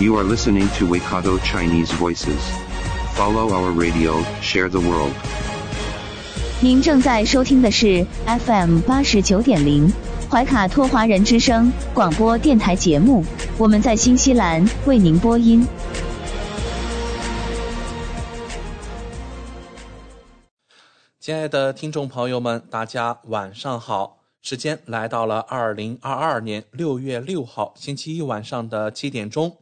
You are listening to Waikato Chinese Voices. Follow our radio, share the world. 您正在收听的是 FM 八十九点零怀卡托华人之声广播电台节目，我们在新西兰为您播音。亲爱的听众朋友们，大家晚上好！时间来到了二零二二年六月六号星期一晚上的七点钟。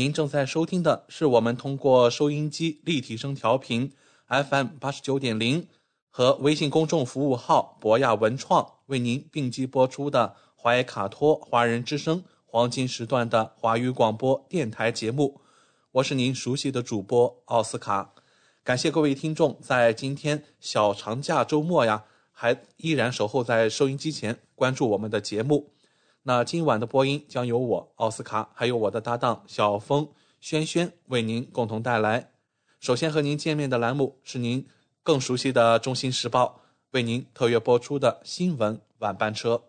您正在收听的是我们通过收音机立体声调频 FM 八十九点零和微信公众服务号博雅文创为您并机播出的怀卡托华人之声黄金时段的华语广播电台节目。我是您熟悉的主播奥斯卡。感谢各位听众在今天小长假周末呀，还依然守候在收音机前关注我们的节目。那今晚的播音将由我奥斯卡，还有我的搭档小峰、轩轩为您共同带来。首先和您见面的栏目是您更熟悉的《中心时报》为您特约播出的新闻晚班车。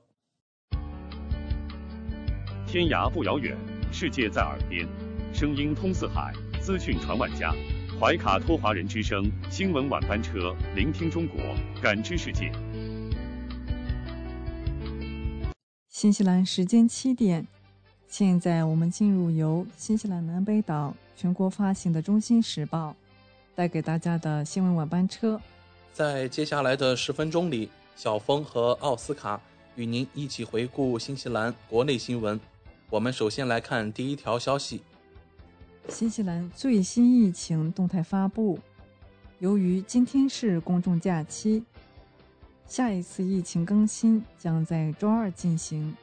天涯不遥远，世界在耳边，声音通四海，资讯传万家。怀卡托华人之声新闻晚班车，聆听中国，感知世界。新西兰时间七点，现在我们进入由新西兰南北岛全国发行的《中心时报》带给大家的新闻晚班车。在接下来的十分钟里，小峰和奥斯卡与您一起回顾新西兰国内新闻。我们首先来看第一条消息。新西兰最新疫情动态发布。由于今天是公众假期，下一次疫情更新将在周二进行。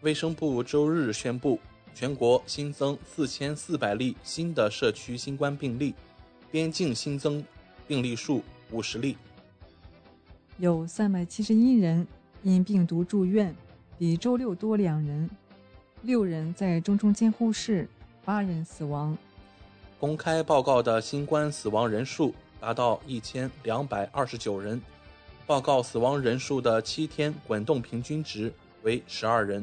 卫生部周日宣布，全国新增四千四百例新的社区新冠病例，边境新增病例数五十例。有三百七十一人因病毒住院，比周六多两人。六人在中重监护室。八人死亡。公开报告的新冠死亡人数达到一千两百二十九人，报告死亡人数的七天滚动平均值为十二人。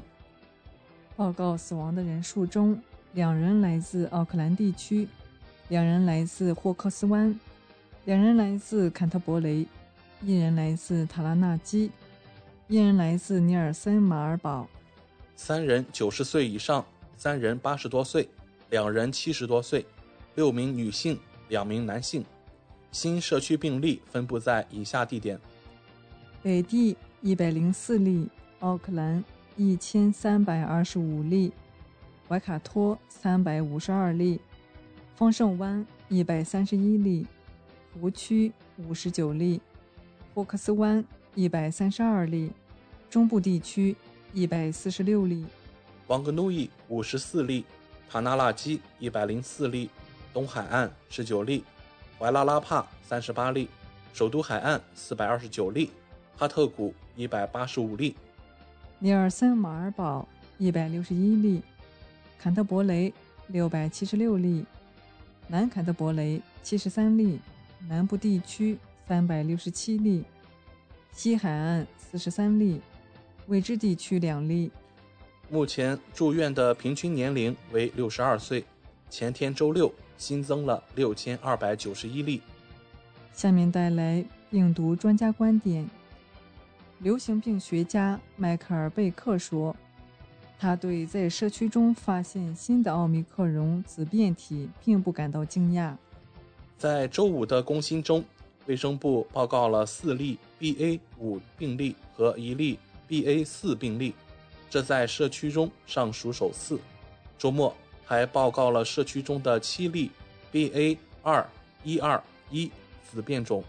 报告死亡的人数中，两人来自奥克兰地区，两人来自霍克斯湾，两人来自坎特伯雷，一人来自塔拉纳基，一人来自尼尔森马尔堡，三人九十岁以上，三人八十多岁。两人七十多岁，六名女性，两名男性。新社区病例分布在以下地点：北地一百零四例，奥克兰一千三百二十五例，怀卡托三百五十二例，丰盛湾一百三十一例，湖区五十九例，霍克斯湾一百三十二例，中部地区一百四十六例，王格努伊五十四例。塔纳拉基一百零四例，东海岸十九例，怀拉拉帕三十八例，首都海岸四百二十九例，哈特谷一百八十五例，尼尔森马尔堡一百六十一例，坎特伯雷六百七十六例，南坎特伯雷七十三例，南部地区三百六十七例，西海岸四十三例，未知地区两例。目前住院的平均年龄为六十二岁。前天周六新增了六千二百九十一例。下面带来病毒专家观点。流行病学家迈克尔·贝克说，他对在社区中发现新的奥密克戎子变体并不感到惊讶。在周五的更新中，卫生部报告了四例 BA 五病例和一例 BA 四病例。这在社区中尚属首次。周末还报告了社区中的七例 BA 二一二一子变种。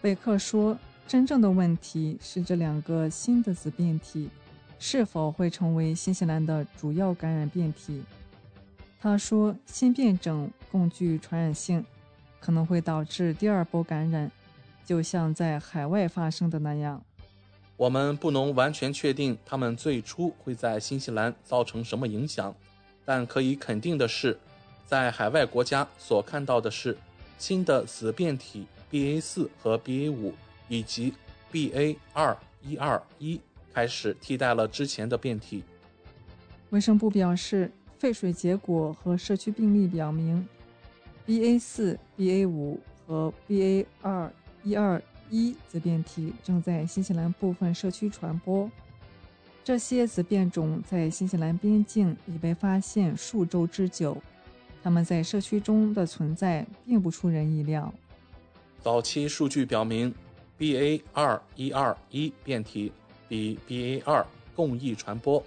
贝克说：“真正的问题是这两个新的子变体是否会成为新西兰的主要感染变体。”他说，新变种更具传染性，可能会导致第二波感染，就像在海外发生的那样。我们不能完全确定它们最初会在新西兰造成什么影响，但可以肯定的是，在海外国家所看到的是新的子变体 BA 四和 BA 五以及 BA 二一二一开始替代了之前的变体。卫生部表示，废水结果和社区病例表明，BA 四、BA 五和 BA 二一二。一子变体正在新西兰部分社区传播，这些子变种在新西兰边境已被发现数周之久，它们在社区中的存在并不出人意料。早期数据表明，BA 二一二一变体比 BA 二更易传播。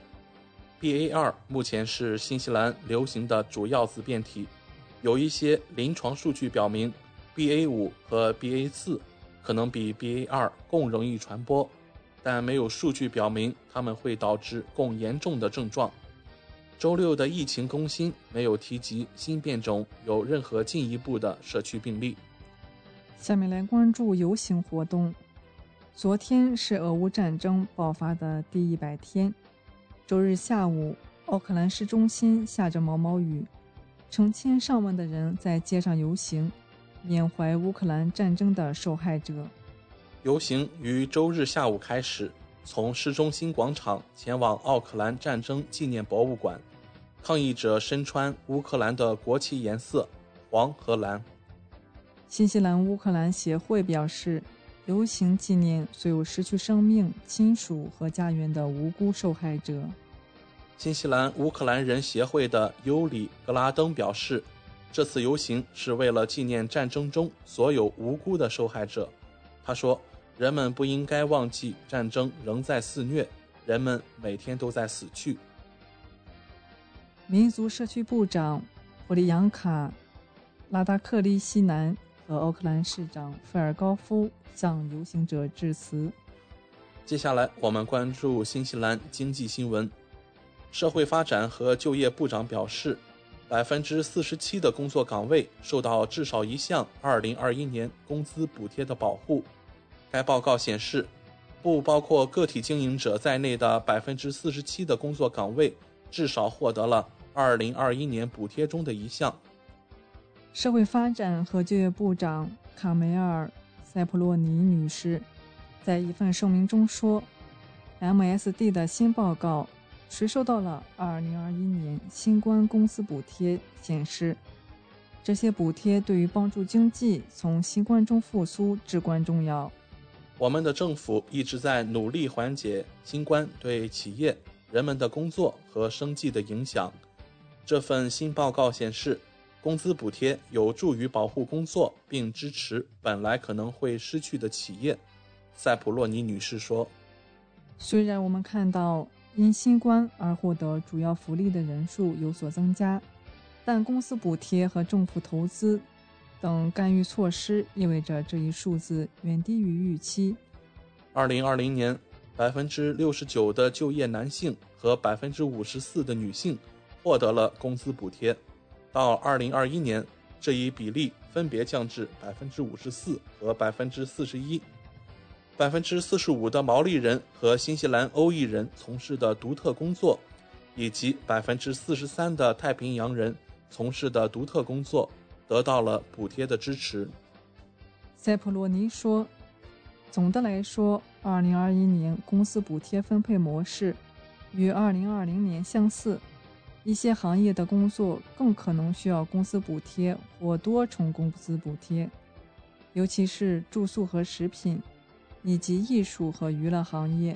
BA 二目前是新西兰流行的主要子变体，有一些临床数据表明，BA 五和 BA 四。可能比 BA.2 更容易传播，但没有数据表明它们会导致更严重的症状。周六的疫情更新没有提及新变种有任何进一步的社区病例。下面来关注游行活动。昨天是俄乌战争爆发的第一百天，周日下午，奥克兰市中心下着毛毛雨，成千上万的人在街上游行。缅怀乌克兰战争的受害者。游行于周日下午开始，从市中心广场前往奥克兰战争纪念博物馆。抗议者身穿乌克兰的国旗颜色黄和蓝。新西兰乌克兰协会表示，游行纪念所有失去生命、亲属和家园的无辜受害者。新西兰乌克兰人协会的尤里·格拉登表示。这次游行是为了纪念战争中所有无辜的受害者。他说：“人们不应该忘记，战争仍在肆虐，人们每天都在死去。”民族社区部长普里扬卡·拉达克利西南和奥克兰市长费尔高夫向游行者致辞。接下来，我们关注新西兰经济新闻。社会发展和就业部长表示。百分之四十七的工作岗位受到至少一项二零二一年工资补贴的保护。该报告显示，不包括个体经营者在内的百分之四十七的工作岗位至少获得了二零二一年补贴中的一项。社会发展和就业部长卡梅尔·塞普洛尼女士在一份声明中说：“MSD 的新报告。”谁收到了2021年新冠公司补贴？显示，这些补贴对于帮助经济从新冠中复苏至关重要。我们的政府一直在努力缓解新冠对企业、人们的工作和生计的影响。这份新报告显示，工资补贴有助于保护工作并支持本来可能会失去的企业。塞普洛尼女士说：“虽然我们看到。”因新冠而获得主要福利的人数有所增加，但公司补贴和政府投资等干预措施意味着这一数字远低于预期。二零二零年，百分之六十九的就业男性和百分之五十四的女性获得了工资补贴，到二零二一年，这一比例分别降至百分之五十四和百分之四十一。百分之四十五的毛利人和新西兰欧裔人从事的独特工作，以及百分之四十三的太平洋人从事的独特工作，得到了补贴的支持。塞普洛尼说：“总的来说，二零二一年公司补贴分配模式与二零二零年相似。一些行业的工作更可能需要公司补贴或多重工资补贴，尤其是住宿和食品。”以及艺术和娱乐行业，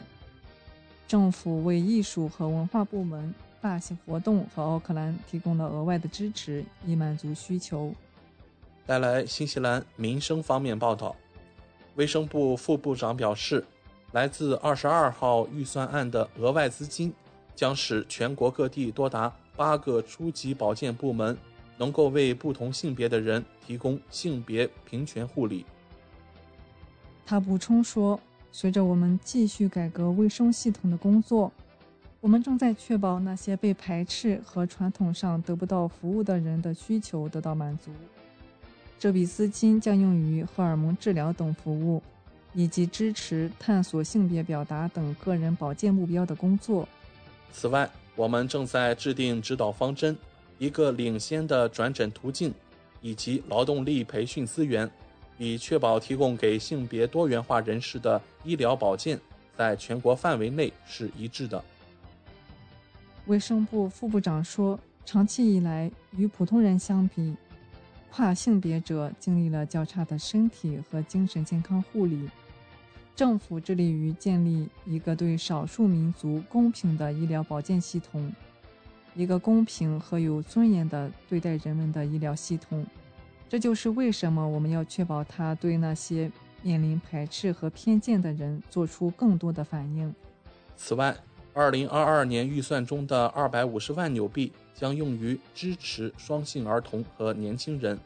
政府为艺术和文化部门、大型活动和奥克兰提供了额外的支持，以满足需求。带来新西兰民生方面报道，卫生部副部长表示，来自二十二号预算案的额外资金将使全国各地多达八个初级保健部门能够为不同性别的人提供性别平权护理。他补充说：“随着我们继续改革卫生系统的工作，我们正在确保那些被排斥和传统上得不到服务的人的需求得到满足。这笔资金将用于荷尔蒙治疗等服务，以及支持探索性别表达等个人保健目标的工作。此外，我们正在制定指导方针，一个领先的转诊途径，以及劳动力培训资源，以确保提供给性别多元化人士的医疗保健在全国范围内是一致的。卫生部副部长说：“长期以来，与普通人相比，跨性别者经历了较差的身体和精神健康护理。政府致力于建立一个对少数民族公平的医疗保健系统，一个公平和有尊严的对待人们的医疗系统。这就是为什么我们要确保它对那些面临排斥和偏见的人做出更多的反应。”此外，二零二二年预算中的二百五十万纽币将用于支持双性儿童和年轻人。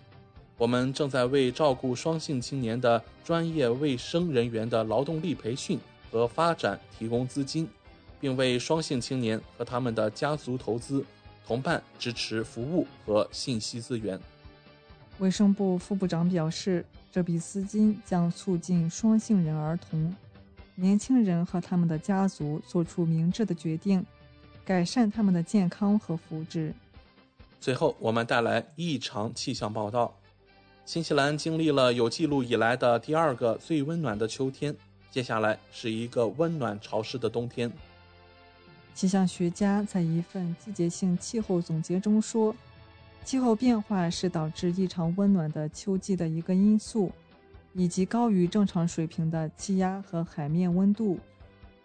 我们正在为照顾双性青年的专业卫生人员的劳动力培训和发展提供资金，并为双性青年和他们的家族投资、同伴支持服务和信息资源。卫生部副部长表示，这笔资金将促进双性人儿童。年轻人和他们的家族做出明智的决定，改善他们的健康和福祉。最后，我们带来异常气象报道：新西兰经历了有记录以来的第二个最温暖的秋天，接下来是一个温暖潮湿的冬天。气象学家在一份季节性气候总结中说，气候变化是导致异常温暖的秋季的一个因素。以及高于正常水平的气压和海面温度。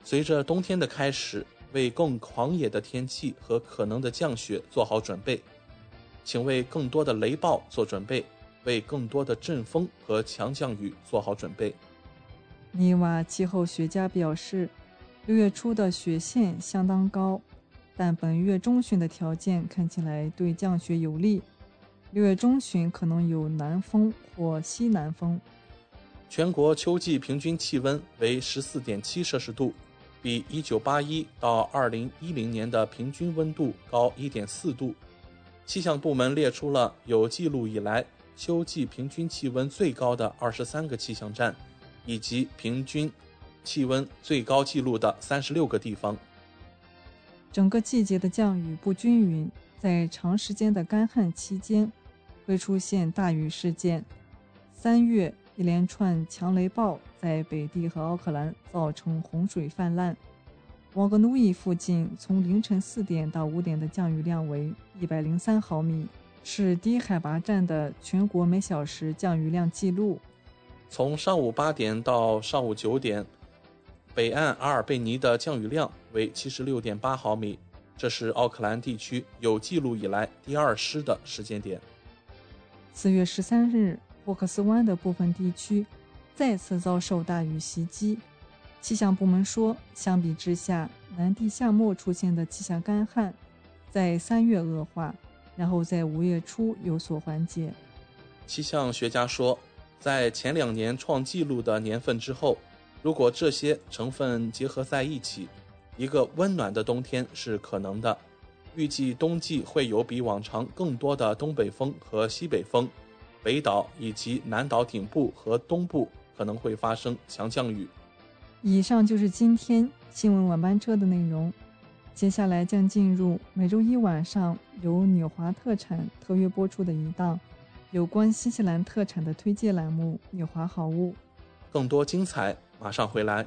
随着冬天的开始，为更狂野的天气和可能的降雪做好准备，请为更多的雷暴做准备，为更多的阵风和强降雨做好准备。尼瓦气候学家表示，六月初的雪线相当高，但本月中旬的条件看起来对降雪有利。六月中旬可能有南风或西南风。全国秋季平均气温为十四点七摄氏度，比一九八一到二零一零年的平均温度高一点四度。气象部门列出了有记录以来秋季平均气温最高的二十三个气象站，以及平均气温最高记录的三十六个地方。整个季节的降雨不均匀，在长时间的干旱期间会出现大雨事件。三月。一连串强雷暴在北地和奥克兰造成洪水泛滥。瓦格努伊附近从凌晨四点到五点的降雨量为一百零三毫米，是低海拔站的全国每小时降雨量记录。从上午八点到上午九点，北岸阿尔贝尼的降雨量为七十六点八毫米，这是奥克兰地区有记录以来第二湿的时间点。四月十三日。霍克斯湾的部分地区再次遭受大雨袭击。气象部门说，相比之下，南地夏末出现的气象干旱在三月恶化，然后在五月初有所缓解。气象学家说，在前两年创纪录的年份之后，如果这些成分结合在一起，一个温暖的冬天是可能的。预计冬季会有比往常更多的东北风和西北风。北岛以及南岛顶部和东部可能会发生强降雨。以上就是今天新闻晚班车的内容。接下来将进入每周一晚上由纽华特产特约播出的一档有关新西兰特产的推介栏目《纽华好物》。更多精彩马上回来。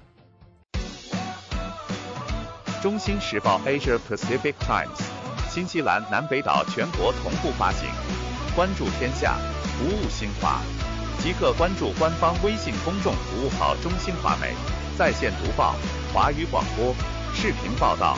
中新时报 Asia Pacific Times，新西兰南北岛全国同步发行。关注天下。服务新华，即刻关注官方微信公众服务号“中新华媒”，在线读报、华语广播、视频报道，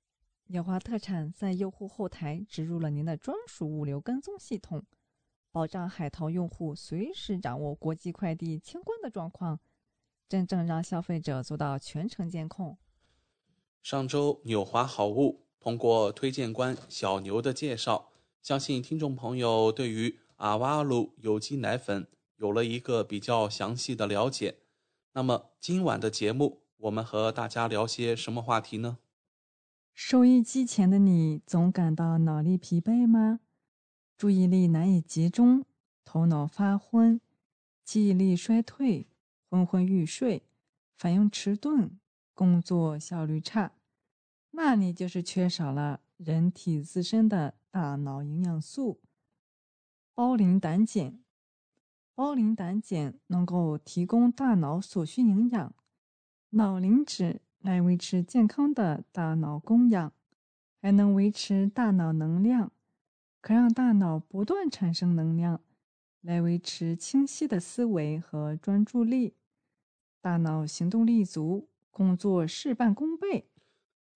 纽华特产在用户后台植入了您的专属物流跟踪系统，保障海淘用户随时掌握国际快递清关的状况，真正让消费者做到全程监控。上周纽华好物通过推荐官小牛的介绍，相信听众朋友对于。阿瓦鲁有机奶粉有了一个比较详细的了解。那么今晚的节目，我们和大家聊些什么话题呢？收音机前的你总感到脑力疲惫吗？注意力难以集中，头脑发昏，记忆力衰退，昏昏欲睡，反应迟钝，工作效率差，那你就是缺少了人体自身的大脑营养素。胞磷胆碱，胞磷胆碱能够提供大脑所需营养，脑磷脂来维持健康的大脑供氧，还能维持大脑能量，可让大脑不断产生能量，来维持清晰的思维和专注力，大脑行动力足，工作事半功倍。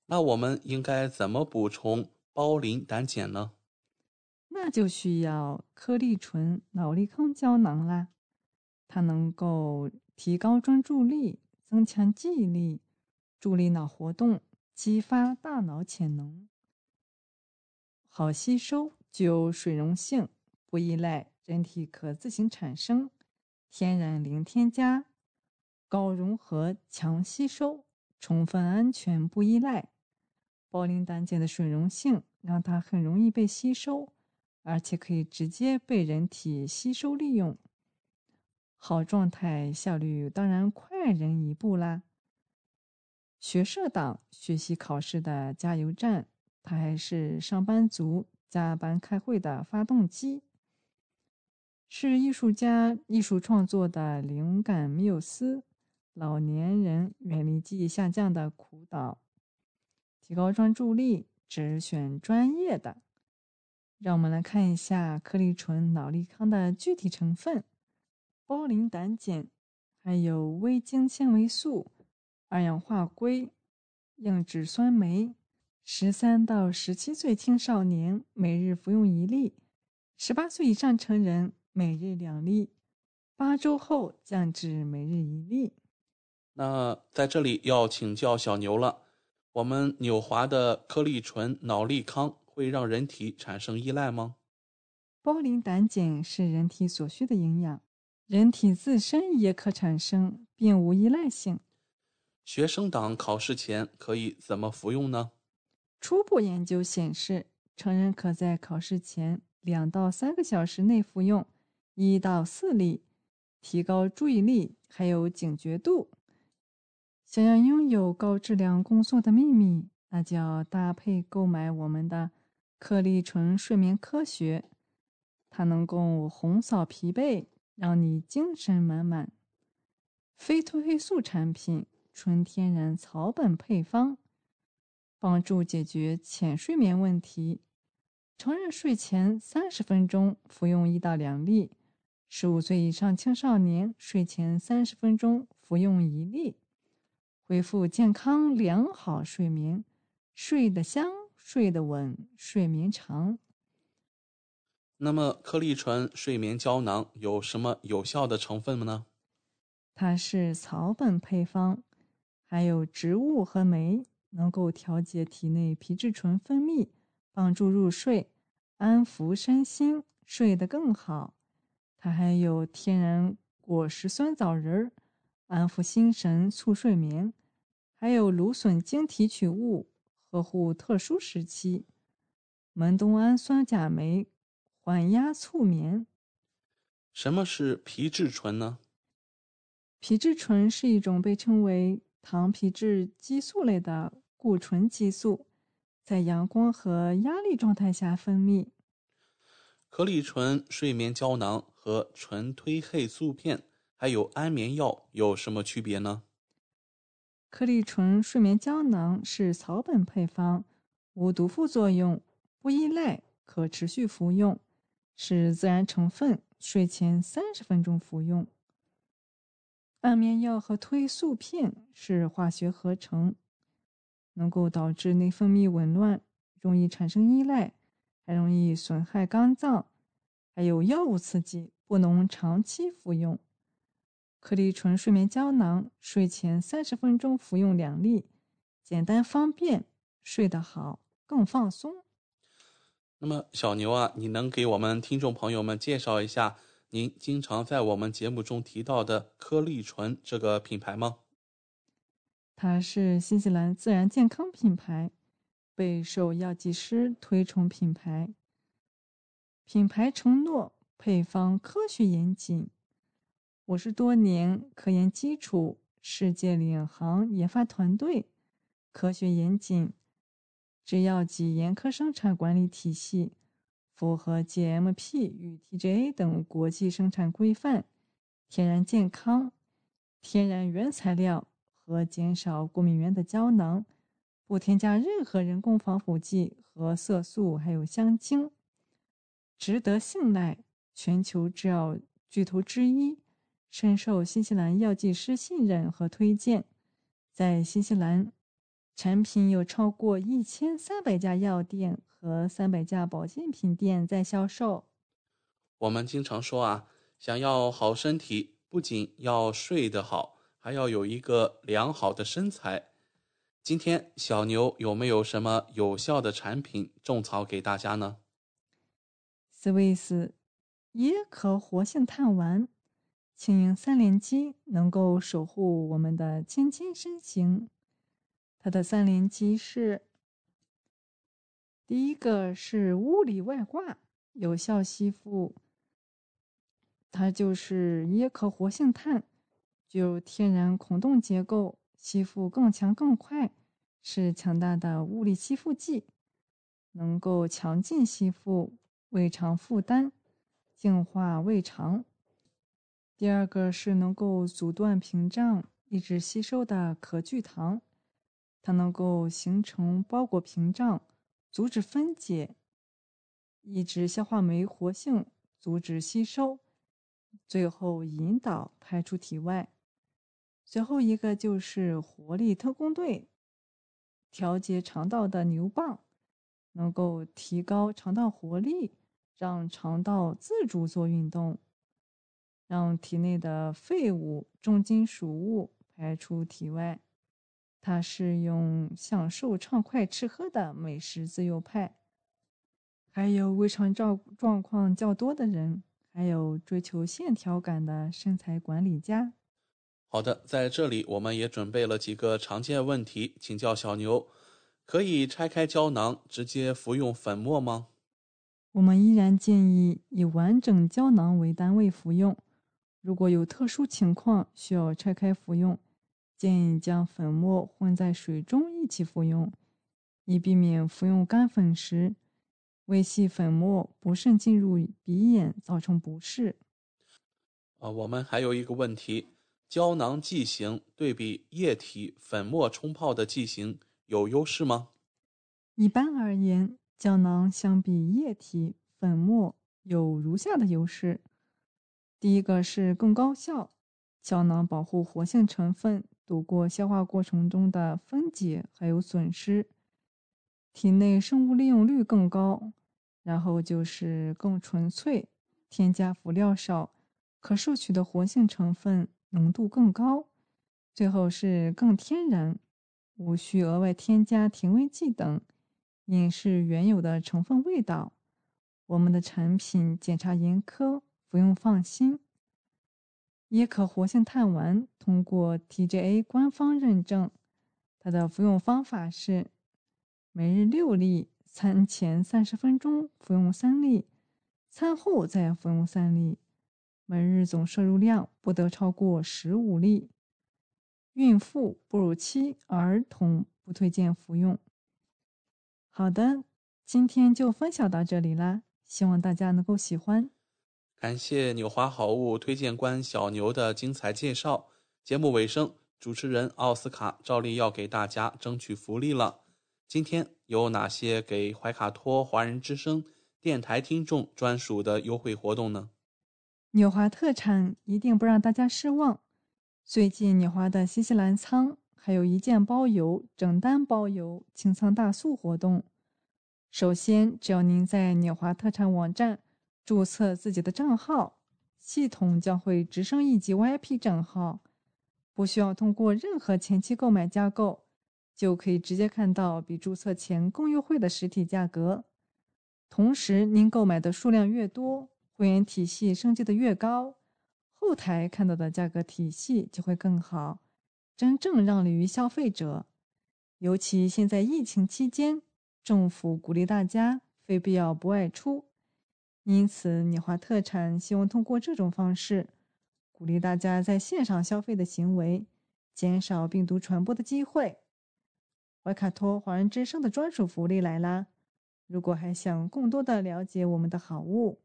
那我们应该怎么补充胞磷胆碱呢？那就需要颗粒醇脑力康胶囊啦，它能够提高专注力，增强记忆力，助力脑活动，激发大脑潜能，好吸收，具有水溶性，不依赖，人体可自行产生，天然零添加。高融合、强吸收、充分安全、不依赖。包龄胆碱的水溶性让它很容易被吸收，而且可以直接被人体吸收利用。好状态效率当然快人一步啦。学社党学习考试的加油站，它还是上班族加班开会的发动机，是艺术家艺术创作的灵感缪斯。老年人远离记忆下降的苦岛，提高专注力，只选专业的。让我们来看一下颗粒醇脑力康的具体成分：胞磷胆碱，还有微晶纤维素、二氧化硅、硬脂酸酶。十三到十七岁青少年每日服用一粒，十八岁以上成人每日两粒，八周后降至每日一粒。那在这里要请教小牛了，我们纽华的颗粒醇脑力康会让人体产生依赖吗？胞磷胆碱是人体所需的营养，人体自身也可产生，并无依赖性。学生党考试前可以怎么服用呢？初步研究显示，成人可在考试前两到三个小时内服用一到四粒，提高注意力还有警觉度。想要拥有高质量工作的秘密，那就要搭配购买我们的颗粒醇睡眠科学，它能够红扫疲惫，让你精神满满。非褪黑素产品，纯天然草本配方，帮助解决浅睡眠问题。成人睡前三十分钟服用一到两粒，十五岁以上青少年睡前三十分钟服用一粒。恢复健康良好睡眠，睡得香，睡得稳，睡眠长。那么，颗粒醇睡眠胶囊有什么有效的成分呢？它是草本配方，还有植物和酶，能够调节体内皮质醇分泌，帮助入睡，安抚身心，睡得更好。它还有天然果实酸枣仁儿。安抚心神，促睡眠，还有芦笋晶提取物，呵护特殊时期。门冬氨酸钾酶，缓压促眠。什么是皮质醇呢？皮质醇是一种被称为糖皮质激素类的固醇激素，在阳光和压力状态下分泌。颗粒醇睡眠胶囊和纯褪黑素片。还有安眠药有什么区别呢？颗粒醇睡眠胶囊是草本配方，无毒副作用，不依赖，可持续服用，是自然成分，睡前三十分钟服用。安眠药和褪素片是化学合成，能够导致内分泌紊乱，容易产生依赖，还容易损害肝脏，还有药物刺激，不能长期服用。颗粒醇睡眠胶囊，睡前三十分钟服用两粒，简单方便，睡得好，更放松。那么，小牛啊，你能给我们听众朋友们介绍一下您经常在我们节目中提到的颗粒醇这个品牌吗？它是新西兰自然健康品牌，备受药剂师推崇品牌。品牌承诺配方科学严谨。五十多年科研基础，世界领航研发团队，科学严谨，制药及严苛生产管理体系，符合 GMP 与 TGA 等国际生产规范，天然健康，天然原材料和减少过敏源的胶囊，不添加任何人工防腐剂和色素，还有香精，值得信赖，全球制药巨头之一。深受新西兰药剂师信任和推荐，在新西兰，产品有超过一千三百家药店和三百家保健品店在销售。我们经常说啊，想要好身体，不仅要睡得好，还要有一个良好的身材。今天小牛有没有什么有效的产品种草给大家呢？？Swiss 椰壳活性炭丸。轻盈三连击能够守护我们的纤纤身形。它的三连击是：第一个是物理外挂，有效吸附。它就是椰壳活性炭，具有天然孔洞结构，吸附更强更快，是强大的物理吸附剂，能够强劲吸附胃肠负担，净化胃肠。第二个是能够阻断屏障、抑制吸收的壳聚糖。它能够形成包裹屏障，阻止分解，抑制消化酶活性，阻止吸收，最后引导排出体外。最后一个就是活力特工队，调节肠道的牛蒡，能够提高肠道活力，让肠道自主做运动，让体内的废物、重金属物排出体外。他是用享受畅快吃喝的美食自由派，还有胃肠状状况较多的人，还有追求线条感的身材管理家。好的，在这里我们也准备了几个常见问题，请教小牛：可以拆开胶囊直接服用粉末吗？我们依然建议以完整胶囊为单位服用，如果有特殊情况需要拆开服用。建议将粉末混在水中一起服用，以避免服用干粉时微细粉末不慎进入鼻眼，造成不适。啊，我们还有一个问题：胶囊剂型对比液体粉末冲泡的剂型有优势吗？一般而言，胶囊相比液体粉末有如下的优势：第一个是更高效，胶囊保护活性成分。度过消化过程中的分解还有损失，体内生物利用率更高，然后就是更纯粹，添加辅料少，可摄取的活性成分浓度更高，最后是更天然，无需额外添加甜味剂等，饮是原有的成分味道。我们的产品检查严苛，服用放心。椰壳活性炭丸通过 TGA 官方认证，它的服用方法是每日六粒，餐前三十分钟服用三粒，餐后再服用三粒，每日总摄入量不得超过十五粒。孕妇、哺乳期、儿童不推荐服用。好的，今天就分享到这里啦，希望大家能够喜欢。感谢纽华好物推荐官小牛的精彩介绍。节目尾声，主持人奥斯卡照例要给大家争取福利了。今天有哪些给怀卡托华人之声电台听众专属的优惠活动呢？纽华特产一定不让大家失望。最近纽华的新西兰仓还有一件包邮、整单包邮清仓大促活动。首先，只要您在纽华特产网站。注册自己的账号，系统将会直升一级 VIP 账号，不需要通过任何前期购买加购，就可以直接看到比注册前更优惠的实体价格。同时，您购买的数量越多，会员体系升级的越高，后台看到的价格体系就会更好，真正让利于消费者。尤其现在疫情期间，政府鼓励大家非必要不外出。因此，你华特产希望通过这种方式，鼓励大家在线上消费的行为，减少病毒传播的机会。怀卡托华人之声的专属福利来啦！如果还想更多的了解我们的好物，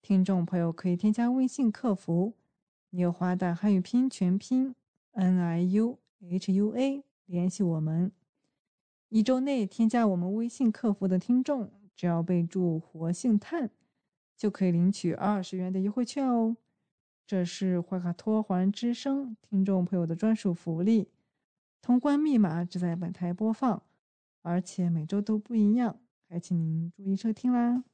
听众朋友可以添加微信客服“纽华”的汉语拼音全拼 “n i u h u a” 联系我们。一周内添加我们微信客服的听众，只要备注“活性炭”。就可以领取二十元的优惠券哦，这是怀卡托华人之声听众朋友的专属福利。通关密码只在本台播放，而且每周都不一样，还请您注意收听啦。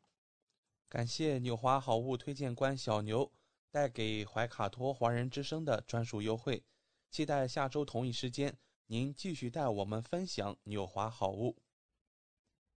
感谢纽华好物推荐官小牛带给怀卡托华人之声的专属优惠，期待下周同一时间您继续带我们分享纽华好物。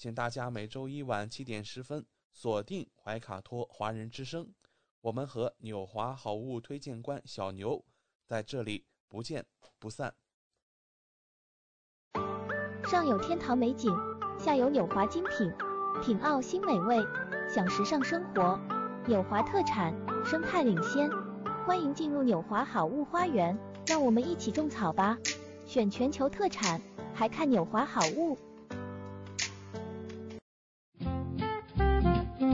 请大家每周一晚七点十分锁定怀卡托华人之声。我们和纽华好物推荐官小牛在这里不见不散。上有天堂美景，下有纽华精品，品澳新美味，享时尚生活。纽华特产，生态领先，欢迎进入纽华好物花园，让我们一起种草吧！选全球特产，还看纽华好物。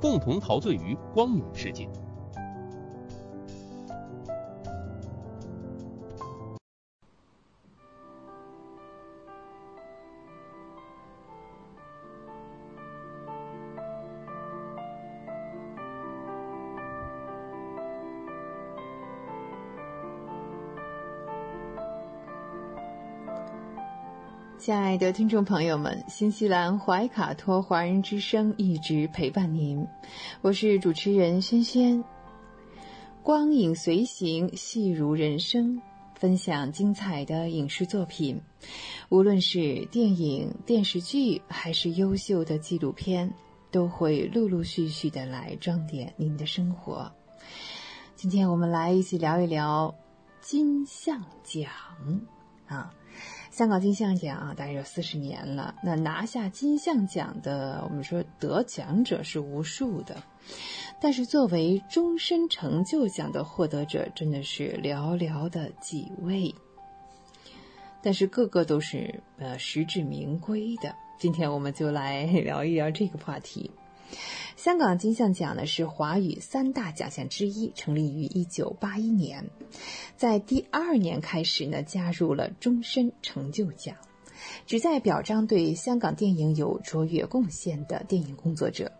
共同陶醉于光影世界。亲爱的听众朋友们，新西兰怀卡托华人之声一直陪伴您，我是主持人轩轩。光影随行，戏如人生，分享精彩的影视作品，无论是电影、电视剧，还是优秀的纪录片，都会陆陆续续的来装点您的生活。今天我们来一起聊一聊金像奖啊。香港金像奖啊，大概有四十年了。那拿下金像奖的，我们说得奖者是无数的，但是作为终身成就奖的获得者，真的是寥寥的几位。但是个个都是呃实至名归的。今天我们就来聊一聊这个话题。香港金像奖呢是华语三大奖项之一，成立于一九八一年，在第二年开始呢加入了终身成就奖，旨在表彰对香港电影有卓越贡献的电影工作者。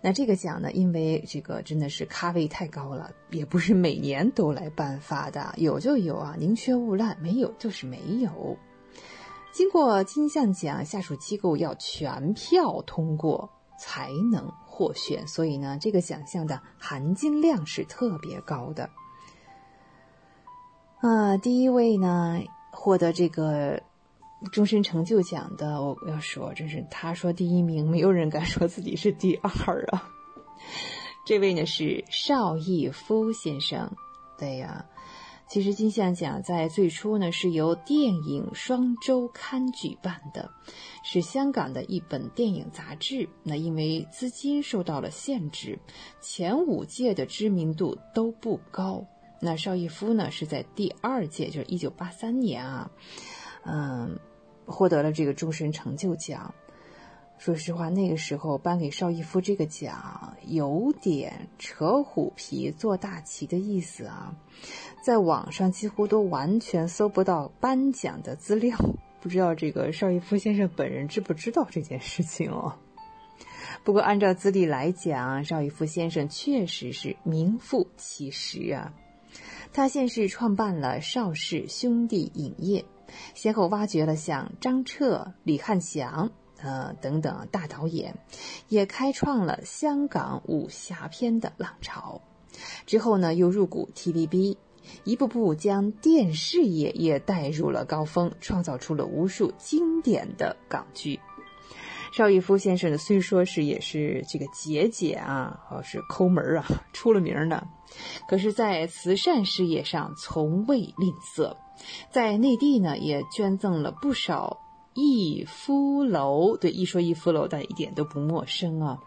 那这个奖呢，因为这个真的是咖位太高了，也不是每年都来颁发的，有就有啊，宁缺毋滥，没有就是没有。经过金像奖下属机构要全票通过才能。获选，所以呢，这个奖项的含金量是特别高的。啊，第一位呢，获得这个终身成就奖的，我要说，真是他说第一名，没有人敢说自己是第二啊。这位呢是邵逸夫先生，对呀。其实金像奖在最初呢是由电影双周刊举办的，是香港的一本电影杂志。那因为资金受到了限制，前五届的知名度都不高。那邵逸夫呢是在第二届，就是一九八三年啊，嗯，获得了这个终身成就奖。说实话，那个时候颁给邵逸夫这个奖，有点扯虎皮做大旗的意思啊。在网上几乎都完全搜不到颁奖的资料，不知道这个邵逸夫先生本人知不知道这件事情哦。不过按照资历来讲，邵逸夫先生确实是名副其实啊。他先是创办了邵氏兄弟影业，先后挖掘了像张彻、李汉祥。呃，等等大导演，也开创了香港武侠片的浪潮。之后呢，又入股 TVB，一步步将电视业也带入了高峰，创造出了无数经典的港剧。邵逸夫先生呢，虽说是也是这个节俭啊，或是抠门啊，出了名的，可是，在慈善事业上从未吝啬，在内地呢，也捐赠了不少逸夫楼。对，一说逸夫楼，大家一点都不陌生啊。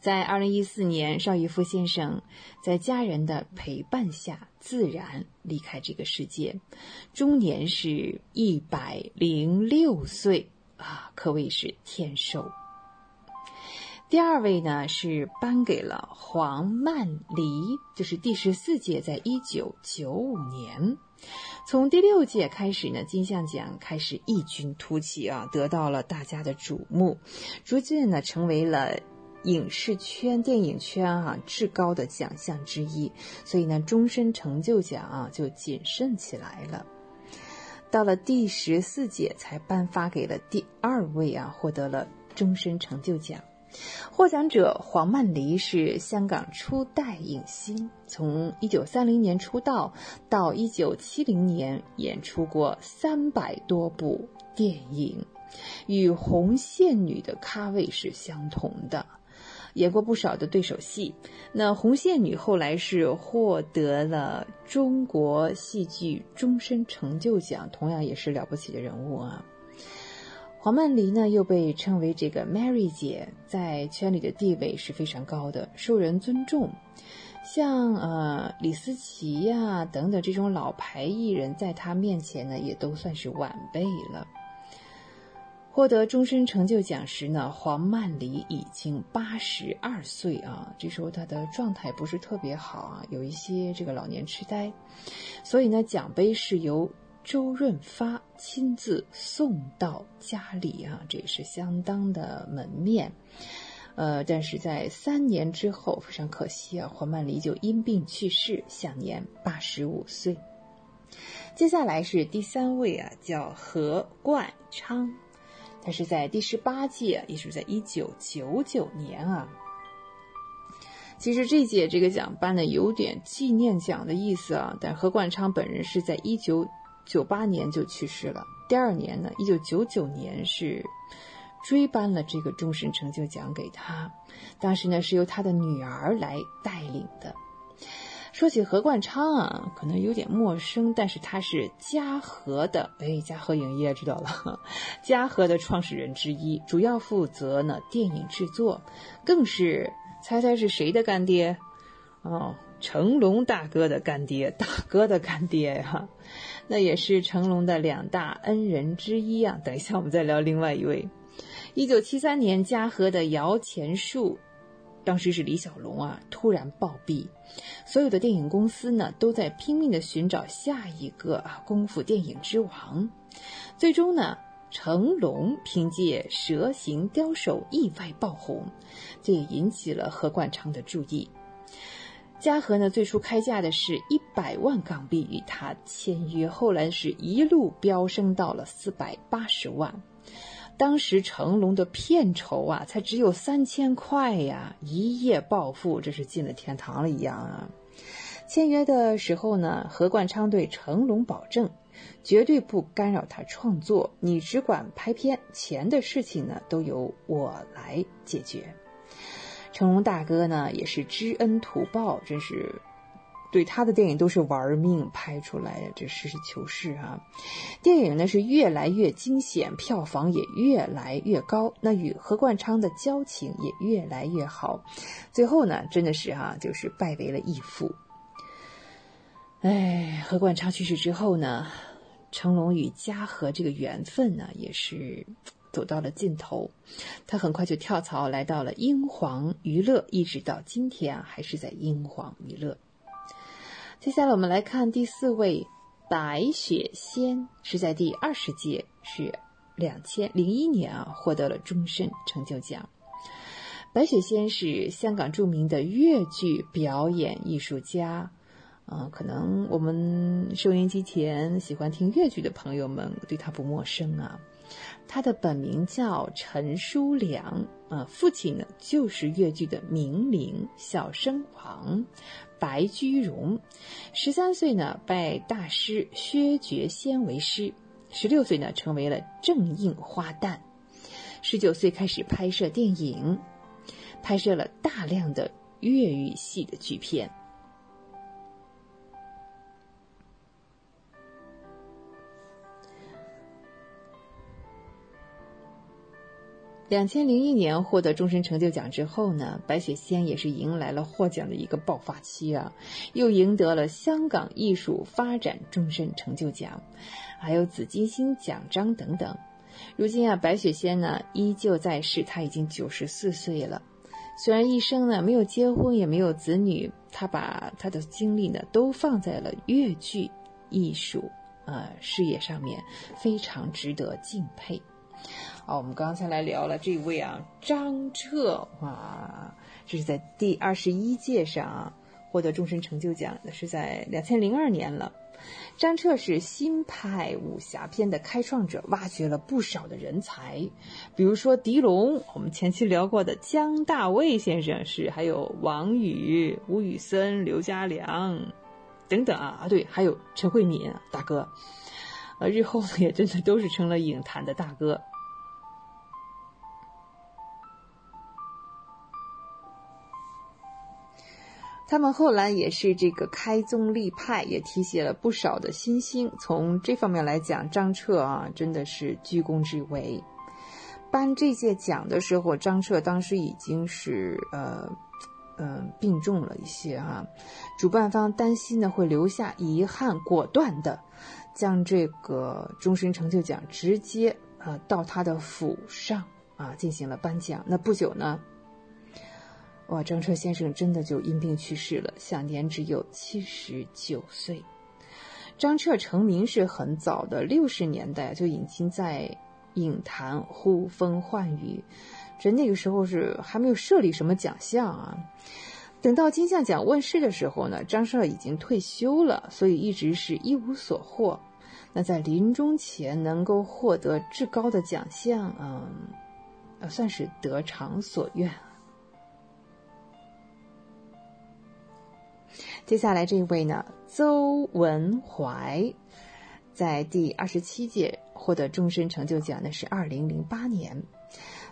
在二零一四年，邵逸夫先生在家人的陪伴下自然离开这个世界，终年是一百零六岁。啊，可谓是天寿。第二位呢是颁给了黄曼梨，就是第十四届，在一九九五年。从第六届开始呢，金像奖开始异军突起啊，得到了大家的瞩目，逐渐呢成为了影视圈、电影圈啊至高的奖项之一。所以呢，终身成就奖啊就谨慎起来了。到了第十四届，才颁发给了第二位啊，获得了终身成就奖。获奖者黄曼梨是香港初代影星，从一九三零年出道到一九七零年，演出过三百多部电影，与红线女的咖位是相同的。演过不少的对手戏，那红线女后来是获得了中国戏剧终身成就奖，同样也是了不起的人物啊。黄曼梨呢又被称为这个 Mary 姐，在圈里的地位是非常高的，受人尊重。像呃李思琪呀等等这种老牌艺人，在她面前呢也都算是晚辈了。获得终身成就奖时呢，黄曼梨已经八十二岁啊，这时候她的状态不是特别好啊，有一些这个老年痴呆，所以呢，奖杯是由周润发亲自送到家里啊，这也是相当的门面。呃，但是在三年之后，非常可惜啊，黄曼梨就因病去世，享年八十五岁。接下来是第三位啊，叫何冠昌。他是在第十八届，也是在一九九九年啊。其实这届这个奖颁的有点纪念奖的意思啊，但何冠昌本人是在一九九八年就去世了。第二年呢，一九九九年是追颁了这个终身成就奖给他，当时呢是由他的女儿来带领的。说起何冠昌啊，可能有点陌生，但是他是嘉禾的，哎，嘉禾影业知道了，嘉禾的创始人之一，主要负责呢电影制作，更是猜猜是谁的干爹？哦，成龙大哥的干爹，大哥的干爹呀，那也是成龙的两大恩人之一啊。等一下我们再聊另外一位，一九七三年嘉禾的摇钱树。当时是李小龙啊，突然暴毙，所有的电影公司呢都在拼命的寻找下一个啊功夫电影之王。最终呢，成龙凭借《蛇形刁手》意外爆红，这也引起了何冠昌的注意。嘉禾呢最初开价的是一百万港币与他签约，后来是一路飙升到了四百八十万。当时成龙的片酬啊，才只有三千块呀，一夜暴富，这是进了天堂了一样啊！签约的时候呢，何冠昌对成龙保证，绝对不干扰他创作，你只管拍片，钱的事情呢，都由我来解决。成龙大哥呢，也是知恩图报，真是。对他的电影都是玩命拍出来的，这实事求是啊！电影呢是越来越惊险，票房也越来越高，那与何冠昌的交情也越来越好，最后呢真的是哈，就是拜为了义父。哎，何冠昌去世之后呢，成龙与嘉禾这个缘分呢也是走到了尽头，他很快就跳槽来到了英皇娱乐，一直到今天啊还是在英皇娱乐。接下来我们来看第四位，白雪仙是在第二十届，是两千零一年啊获得了终身成就奖。白雪仙是香港著名的粤剧表演艺术家，啊，可能我们收音机前喜欢听粤剧的朋友们对她不陌生啊。他的本名叫陈书良，呃，父亲呢就是越剧的名伶小生王白居荣。十三岁呢拜大师薛觉先为师，十六岁呢成为了正印花旦，十九岁开始拍摄电影，拍摄了大量的粤语戏的剧片。两千零一年获得终身成就奖之后呢，白雪仙也是迎来了获奖的一个爆发期啊，又赢得了香港艺术发展终身成就奖，还有紫金星奖章等等。如今啊，白雪仙呢依旧在世，她已经九十四岁了。虽然一生呢没有结婚，也没有子女，她把她的精力呢都放在了粤剧艺术呃事业上面，非常值得敬佩。好，我们刚才来聊了这位啊，张彻哇，这是在第二十一届上获得终身成就奖的，是在两千零二年了。张彻是新派武侠片的开创者，挖掘了不少的人才，比如说狄龙，我们前期聊过的姜大卫先生是，还有王宇、吴宇森、刘家良等等啊啊，对，还有陈慧敏大哥，呃，日后呢也真的都是成了影坛的大哥。他们后来也是这个开宗立派，也提携了不少的新星。从这方面来讲，张彻啊，真的是居功至伟。颁这届奖的时候，张彻当时已经是呃，嗯，病重了一些哈。主办方担心呢会留下遗憾，果断的将这个终身成就奖直接呃到他的府上啊进行了颁奖。那不久呢。哇，张彻先生真的就因病去世了，享年只有七十九岁。张彻成名是很早的，六十年代就已经在影坛呼风唤雨，这那个时候是还没有设立什么奖项啊。等到金像奖问世的时候呢，张彻已经退休了，所以一直是一无所获。那在临终前能够获得至高的奖项，嗯，算是得偿所愿。接下来这一位呢，邹文怀，在第二十七届获得终身成就奖，那是二零零八年。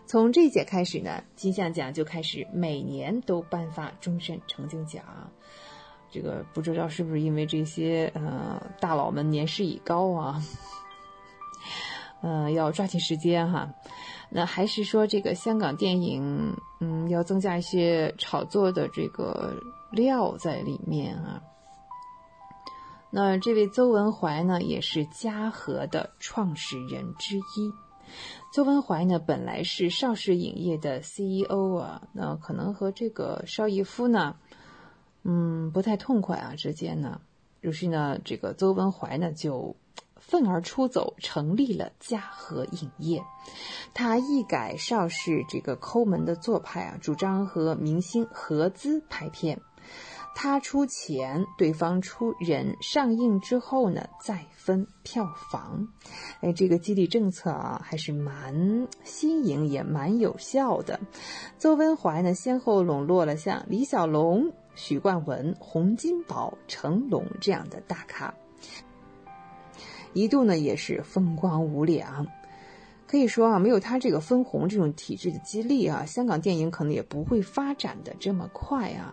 从这一届开始呢，金像奖就开始每年都颁发终身成就奖。这个不知道是不是因为这些呃大佬们年事已高啊，呃要抓紧时间哈。那还是说这个香港电影，嗯，要增加一些炒作的这个料在里面啊。那这位邹文怀呢，也是嘉禾的创始人之一。邹文怀呢，本来是邵氏影业的 CEO 啊，那可能和这个邵逸夫呢，嗯，不太痛快啊之间呢，于是呢，这个邹文怀呢就。愤而出走，成立了嘉禾影业。他一改邵氏这个抠门的做派啊，主张和明星合资拍片，他出钱，对方出人，上映之后呢再分票房。哎，这个激励政策啊，还是蛮新颖，也蛮有效的。邹文怀呢，先后笼络了像李小龙、许冠文、洪金宝、成龙这样的大咖。一度呢也是风光无两，可以说啊，没有他这个分红这种体制的激励啊，香港电影可能也不会发展的这么快啊。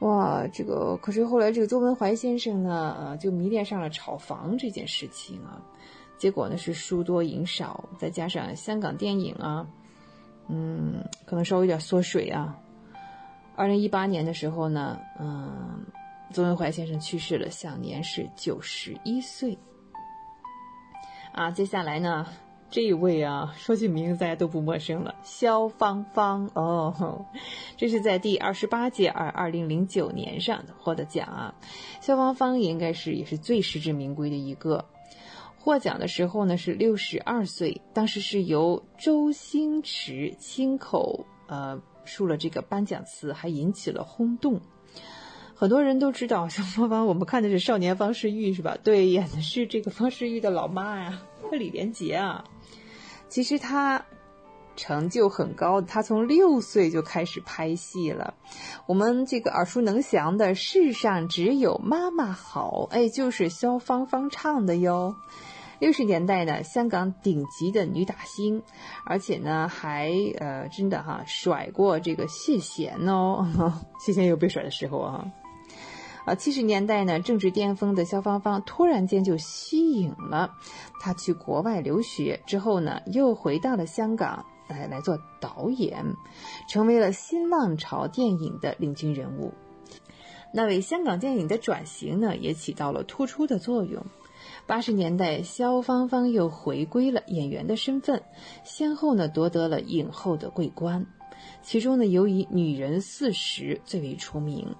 哇，这个可是后来这个邹文怀先生呢，呃，就迷恋上了炒房这件事情啊，结果呢是输多赢少，再加上香港电影啊，嗯，可能稍微有点缩水啊。二零一八年的时候呢，嗯，邹文怀先生去世了，享年是九十一岁。啊，接下来呢，这一位啊，说起名字大家都不陌生了，肖芳芳哦，这是在第二十八届二二零零九年上获得奖啊。肖芳芳应该是也是最实至名归的一个，获奖的时候呢是六十二岁，当时是由周星驰亲口呃述了这个颁奖词，还引起了轰动。很多人都知道肖芳芳，我们看的是《少年方世玉》是吧？对，演的是这个方世玉的老妈呀，李连杰啊。其实他。成就很高，他从六岁就开始拍戏了。我们这个耳熟能详的《世上只有妈妈好》，哎，就是萧芳芳唱的哟。六十年代呢，香港顶级的女打星，而且呢还呃真的哈甩过这个谢贤哦，谢贤有被甩的时候啊。啊，七十年代呢，政治巅峰的萧芳芳突然间就息影了，她去国外留学之后呢，又回到了香港。来来做导演，成为了新浪潮电影的领军人物。那为香港电影的转型呢，也起到了突出的作用。八十年代，萧芳芳又回归了演员的身份，先后呢夺得了影后的桂冠。其中呢，尤以《女人四十》最为出名。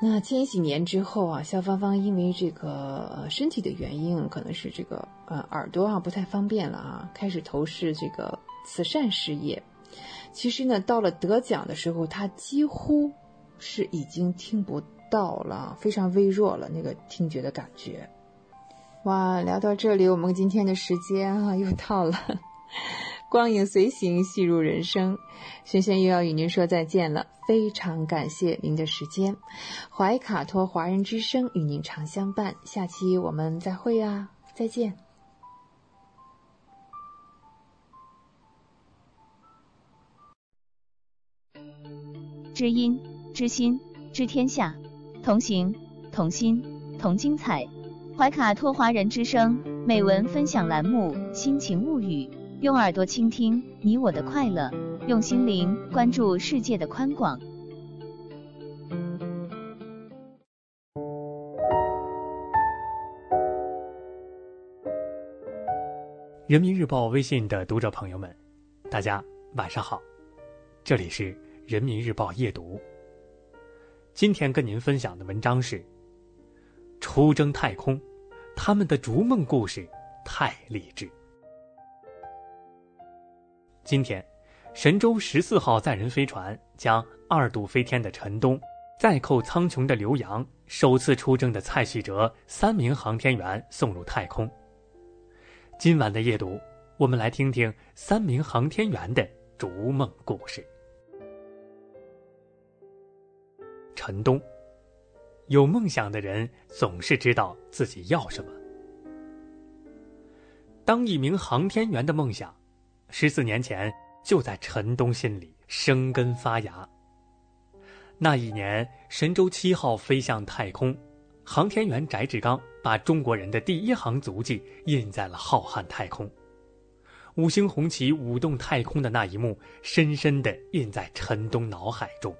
那千禧年之后啊，萧芳芳因为这个身体的原因，可能是这个呃耳朵啊不太方便了啊，开始投视这个慈善事业。其实呢，到了得奖的时候，她几乎是已经听不到了，非常微弱了那个听觉的感觉。哇，聊到这里，我们今天的时间啊又到了。光影随行，戏入人生。轩轩又要与您说再见了，非常感谢您的时间。怀卡托华人之声与您常相伴，下期我们再会啊，再见。知音、知心、知天下，同行、同心、同精彩。怀卡托华人之声美文分享栏目《心情物语》。用耳朵倾听你我的快乐，用心灵关注世界的宽广。人民日报微信的读者朋友们，大家晚上好，这里是人民日报夜读。今天跟您分享的文章是《出征太空》，他们的逐梦故事太励志。今天，神舟十四号载人飞船将二度飞天的陈冬、再扣苍穹的刘洋、首次出征的蔡旭哲三名航天员送入太空。今晚的夜读，我们来听听三名航天员的逐梦故事。陈冬，有梦想的人总是知道自己要什么。当一名航天员的梦想。十四年前，就在陈东心里生根发芽。那一年，神舟七号飞向太空，航天员翟志刚把中国人的第一行足迹印在了浩瀚太空。五星红旗舞动太空的那一幕，深深地印在陈东脑海中。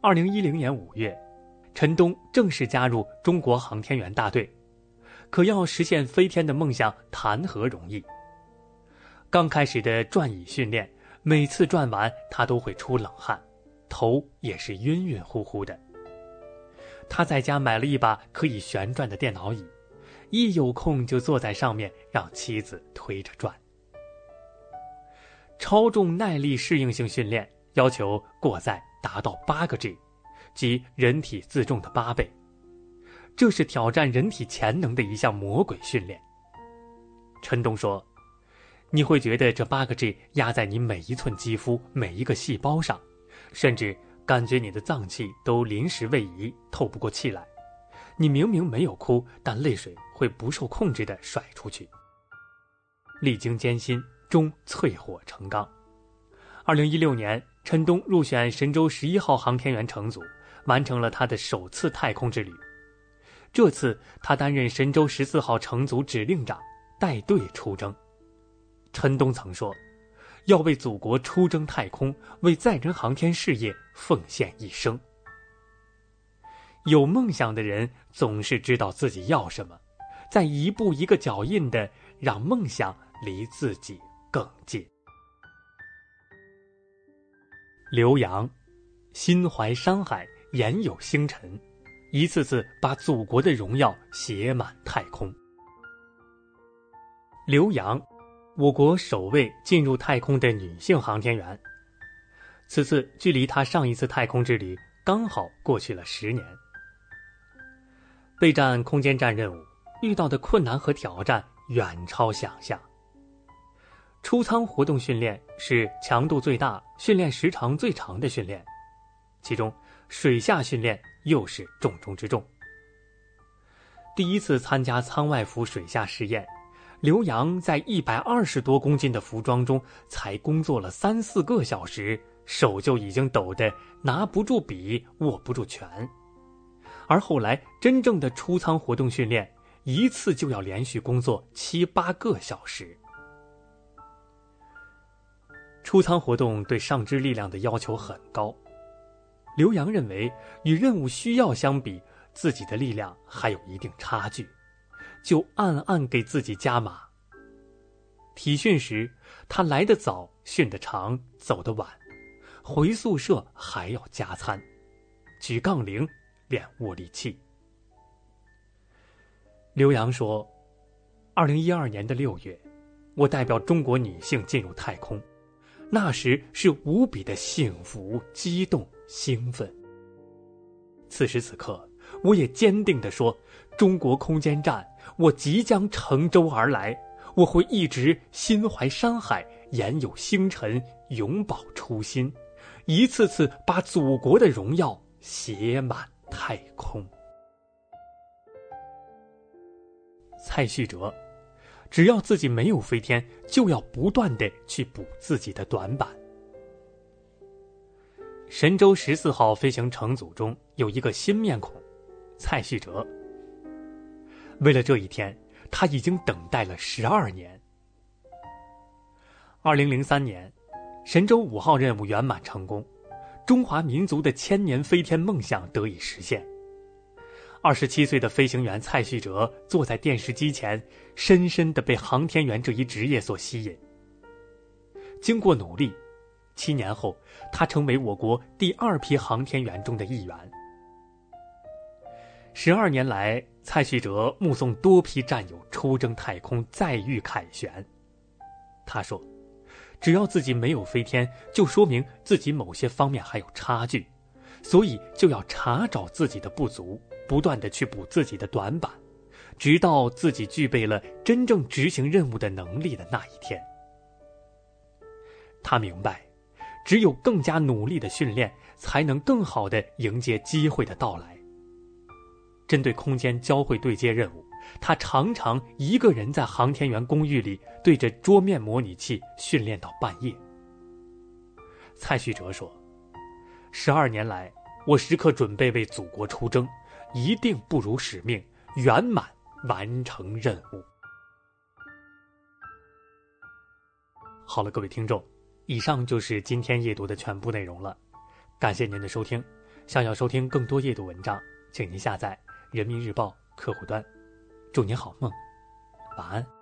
二零一零年五月，陈东正式加入中国航天员大队，可要实现飞天的梦想，谈何容易？刚开始的转椅训练，每次转完他都会出冷汗，头也是晕晕乎乎的。他在家买了一把可以旋转的电脑椅，一有空就坐在上面让妻子推着转。超重耐力适应性训练要求过载达到八个 G，即人体自重的八倍，这是挑战人体潜能的一项魔鬼训练。陈东说。你会觉得这八个 G 压在你每一寸肌肤、每一个细胞上，甚至感觉你的脏器都临时位移，透不过气来。你明明没有哭，但泪水会不受控制地甩出去。历经艰辛，终淬火成钢。二零一六年，陈冬入选神舟十一号航天员乘组，完成了他的首次太空之旅。这次他担任神舟十四号乘组指令长，带队出征。陈东曾说：“要为祖国出征太空，为载人航天事业奉献一生。”有梦想的人总是知道自己要什么，在一步一个脚印的让梦想离自己更近。刘洋，心怀山海，眼有星辰，一次次把祖国的荣耀写满太空。刘洋。我国首位进入太空的女性航天员，此次距离她上一次太空之旅刚好过去了十年。备战空间站任务遇到的困难和挑战远超想象。出舱活动训练是强度最大、训练时长最长的训练，其中水下训练又是重中之重。第一次参加舱外服水下试验，刘洋在一百二十多公斤的服装中才工作了三四个小时，手就已经抖得拿不住笔、握不住拳。而后来真正的出舱活动训练，一次就要连续工作七八个小时。出舱活动对上肢力量的要求很高，刘洋认为与任务需要相比，自己的力量还有一定差距，就暗暗给自己加码。体训时，他来得早，训得长，走得晚，回宿舍还要加餐，举杠铃，练握力器。刘洋说：“二零一二年的六月，我代表中国女性进入太空。”那时是无比的幸福、激动、兴奋。此时此刻，我也坚定地说：“中国空间站，我即将乘舟而来，我会一直心怀山海，眼有星辰，永葆初心，一次次把祖国的荣耀写满太空。”蔡旭哲。只要自己没有飞天，就要不断的去补自己的短板。神舟十四号飞行乘组中有一个新面孔，蔡旭哲。为了这一天，他已经等待了十二年。二零零三年，神舟五号任务圆满成功，中华民族的千年飞天梦想得以实现。二十七岁的飞行员蔡旭哲坐在电视机前，深深的被航天员这一职业所吸引。经过努力，七年后，他成为我国第二批航天员中的一员。十二年来，蔡旭哲目送多批战友出征太空，再遇凯旋。他说：“只要自己没有飞天，就说明自己某些方面还有差距，所以就要查找自己的不足。”不断的去补自己的短板，直到自己具备了真正执行任务的能力的那一天。他明白，只有更加努力的训练，才能更好的迎接机会的到来。针对空间交会对接任务，他常常一个人在航天员公寓里对着桌面模拟器训练到半夜。蔡旭哲说：“十二年来，我时刻准备为祖国出征。”一定不辱使命，圆满完成任务。好了，各位听众，以上就是今天夜读的全部内容了。感谢您的收听。想要收听更多夜读文章，请您下载人民日报客户端。祝你好梦，晚安。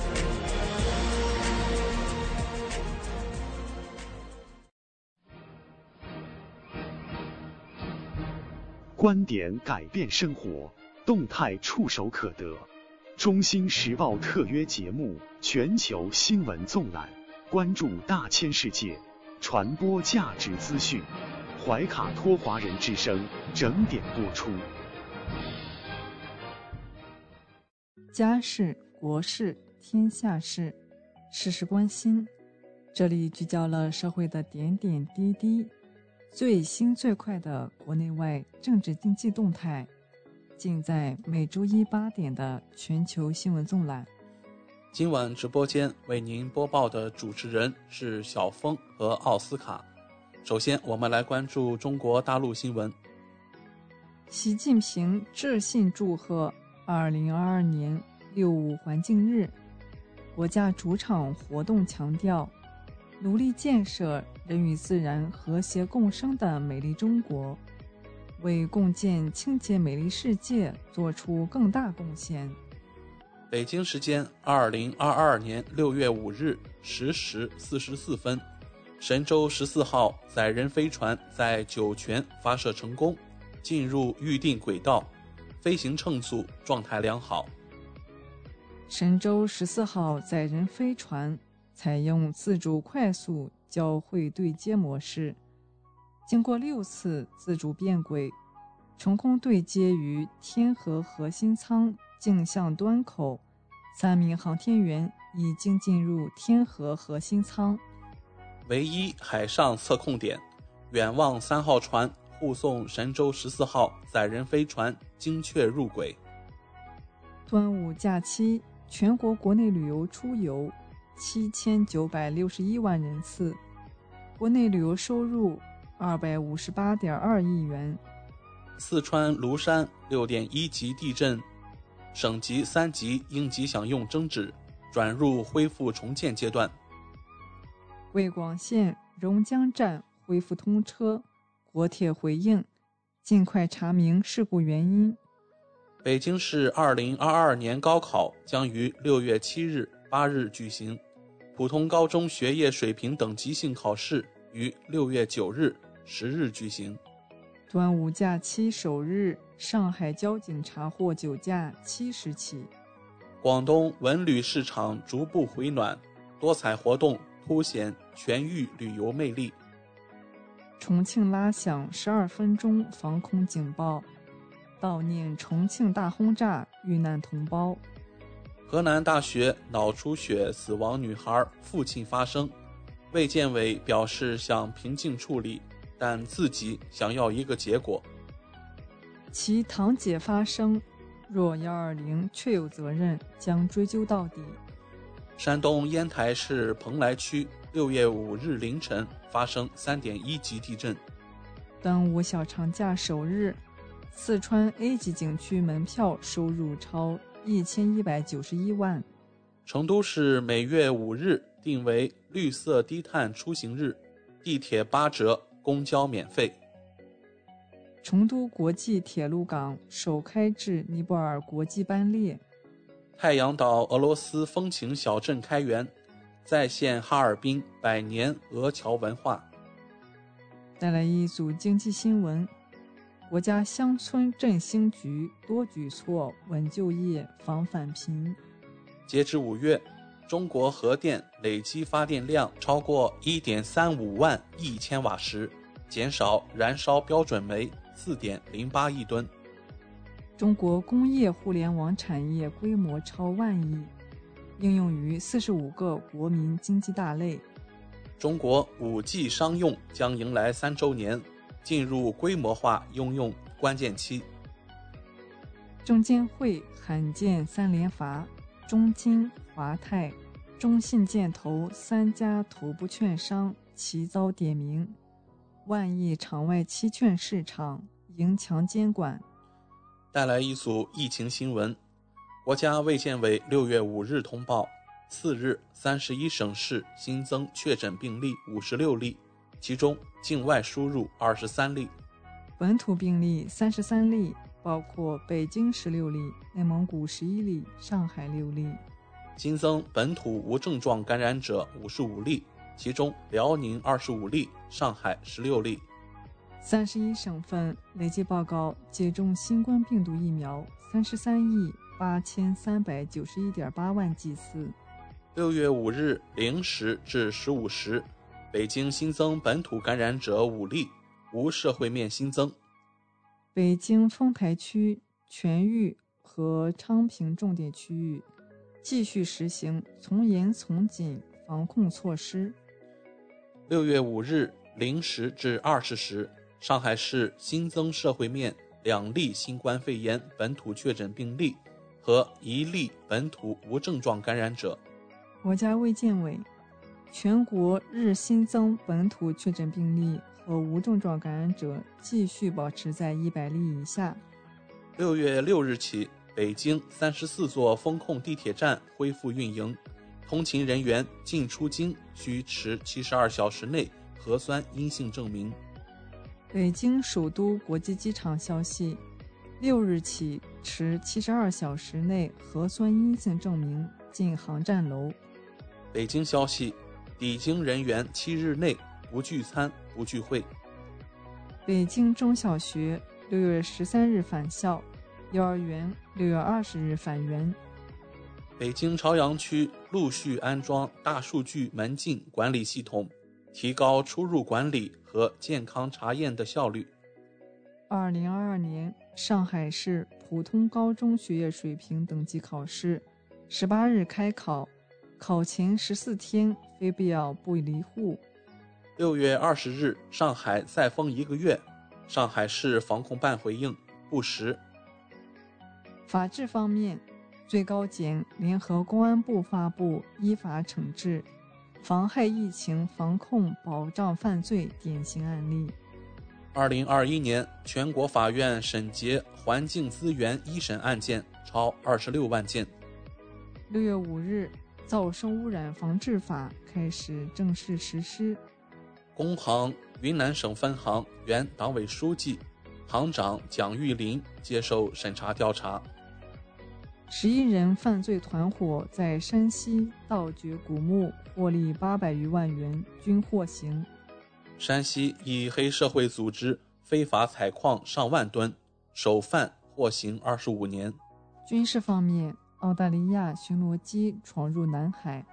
观点改变生活，动态触手可得。中新时报特约节目《全球新闻纵览》，关注大千世界，传播价值资讯。怀卡托华人之声整点播出。家事、国事、天下事，事事关心。这里聚焦了社会的点点滴滴，最新最快的国内外政治经济动态，尽在每周一八点的全球新闻纵览。今晚直播间为您播报的主持人是小峰和奥斯卡。首先，我们来关注中国大陆新闻。习近平致信祝贺2022年六五环境日，国家主场活动强调，努力建设人与自然和谐共生的美丽中国，为共建清洁美丽世界做出更大贡献。北京时间二零二二年六月五日十时四十四分，神舟十四号载人飞船在酒泉发射成功，进入预定轨道，飞行乘组状态良好。神舟十四号载人飞船采用自主快速交会对接模式，经过六次自主变轨，成功对接于天河核心舱。镜像端口，三名航天员已经进入天河核心舱。唯一海上测控点，远望三号船护送神舟十四号载人飞船精确入轨。端午假期，全国国内旅游出游七千九百六十一万人次，国内旅游收入二百五十八点二亿元。四川芦山六点一级地震。省级三级应急响应终止，转入恢复重建阶段。魏广线榕江站恢复通车，国铁回应尽快查明事故原因。北京市二零二二年高考将于六月七日、八日举行，普通高中学业水平等级性考试于六月九日、十日举行。端午假期首日。上海交警查获酒驾七十起。广东文旅市场逐步回暖，多彩活动凸显全域旅游魅力。重庆拉响十二分钟防空警报，悼念重庆大轰炸遇难同胞。河南大学脑出血死亡女孩父亲发声，卫健委表示想平静处理，但自己想要一个结果。其堂姐发声，若幺二零确有责任，将追究到底。山东烟台市蓬莱区六月五日凌晨发生三点一级地震。端午小长假首日，四川 A 级景区门票收入超一千一百九十一万。成都市每月五日定为绿色低碳出行日，地铁八折，公交免费。成都国际铁路港首开至尼泊尔国际班列。太阳岛俄罗斯风情小镇开园，再现哈尔滨百年俄侨文化。带来一组经济新闻：国家乡村振兴局多举措稳就业、防返贫。截至五月，中国核电累计发电量超过一点三五万亿千瓦时，减少燃烧标准煤。四点零八亿吨，中国工业互联网产业规模超万亿，应用于四十五个国民经济大类。中国五 G 商用将迎来三周年，进入规模化应用关键期。证监会罕见三连罚，中金、华泰、中信建投三家头部券商齐遭点名。万亿场外期券市场迎强监管。带来一组疫情新闻：国家卫健委六月五日通报，四日三十一省市新增确诊病例五十六例，其中境外输入二十三例，本土病例三十三例，包括北京十六例、内蒙古十一例、上海六例。新增本土无症状感染者五十五例。其中，辽宁二十五例，上海十六例。三十一省份累计报告接种新冠病毒疫苗三十三亿八千三百九十一点八万剂次。六月五日零时至十五时，北京新增本土感染者五例，无社会面新增。北京丰台区全域和昌平重点区域继续实行从严从紧防控措施。六月五日零时至二十时，上海市新增社会面两例新冠肺炎本土确诊病例，和一例本土无症状感染者。国家卫健委，全国日新增本土确诊病例和无症状感染者继续保持在一百例以下。六月六日起，北京三十四座封控地铁站恢复运营，通勤人员进出京需持七十二小时内核酸阴性证明。北京首都国际机场消息，六日起持七十二小时内核酸阴性证明进航站楼。北京消息，抵京人员七日内不聚餐、不聚会。北京中小学六月十三日返校，幼儿园六月二十日返园。北京朝阳区陆续安装大数据门禁管理系统，提高出入管理和健康查验的效率。二零二二年上海市普通高中学业水平等级考试，十八日开考，考前十四天非必要不离户。六月二十日，上海再封一个月，上海市防控办回应不实。法治方面，最高检联合公安部发布依法惩治妨害疫情防控保障犯罪典型案例。二零二一年，全国法院审结环境资源一审案件超二十六万件。六月五日，噪声污染防治法开始正式实施。工行云南省分行原党委书记、行长蒋玉林接受审查调查。十一人犯罪团伙在山西盗掘古墓，获利八百余万元，均获刑。山西以黑社会组织非法采矿上万吨，首犯获刑二十五年。军事方面，澳大利亚巡逻机闯入南海，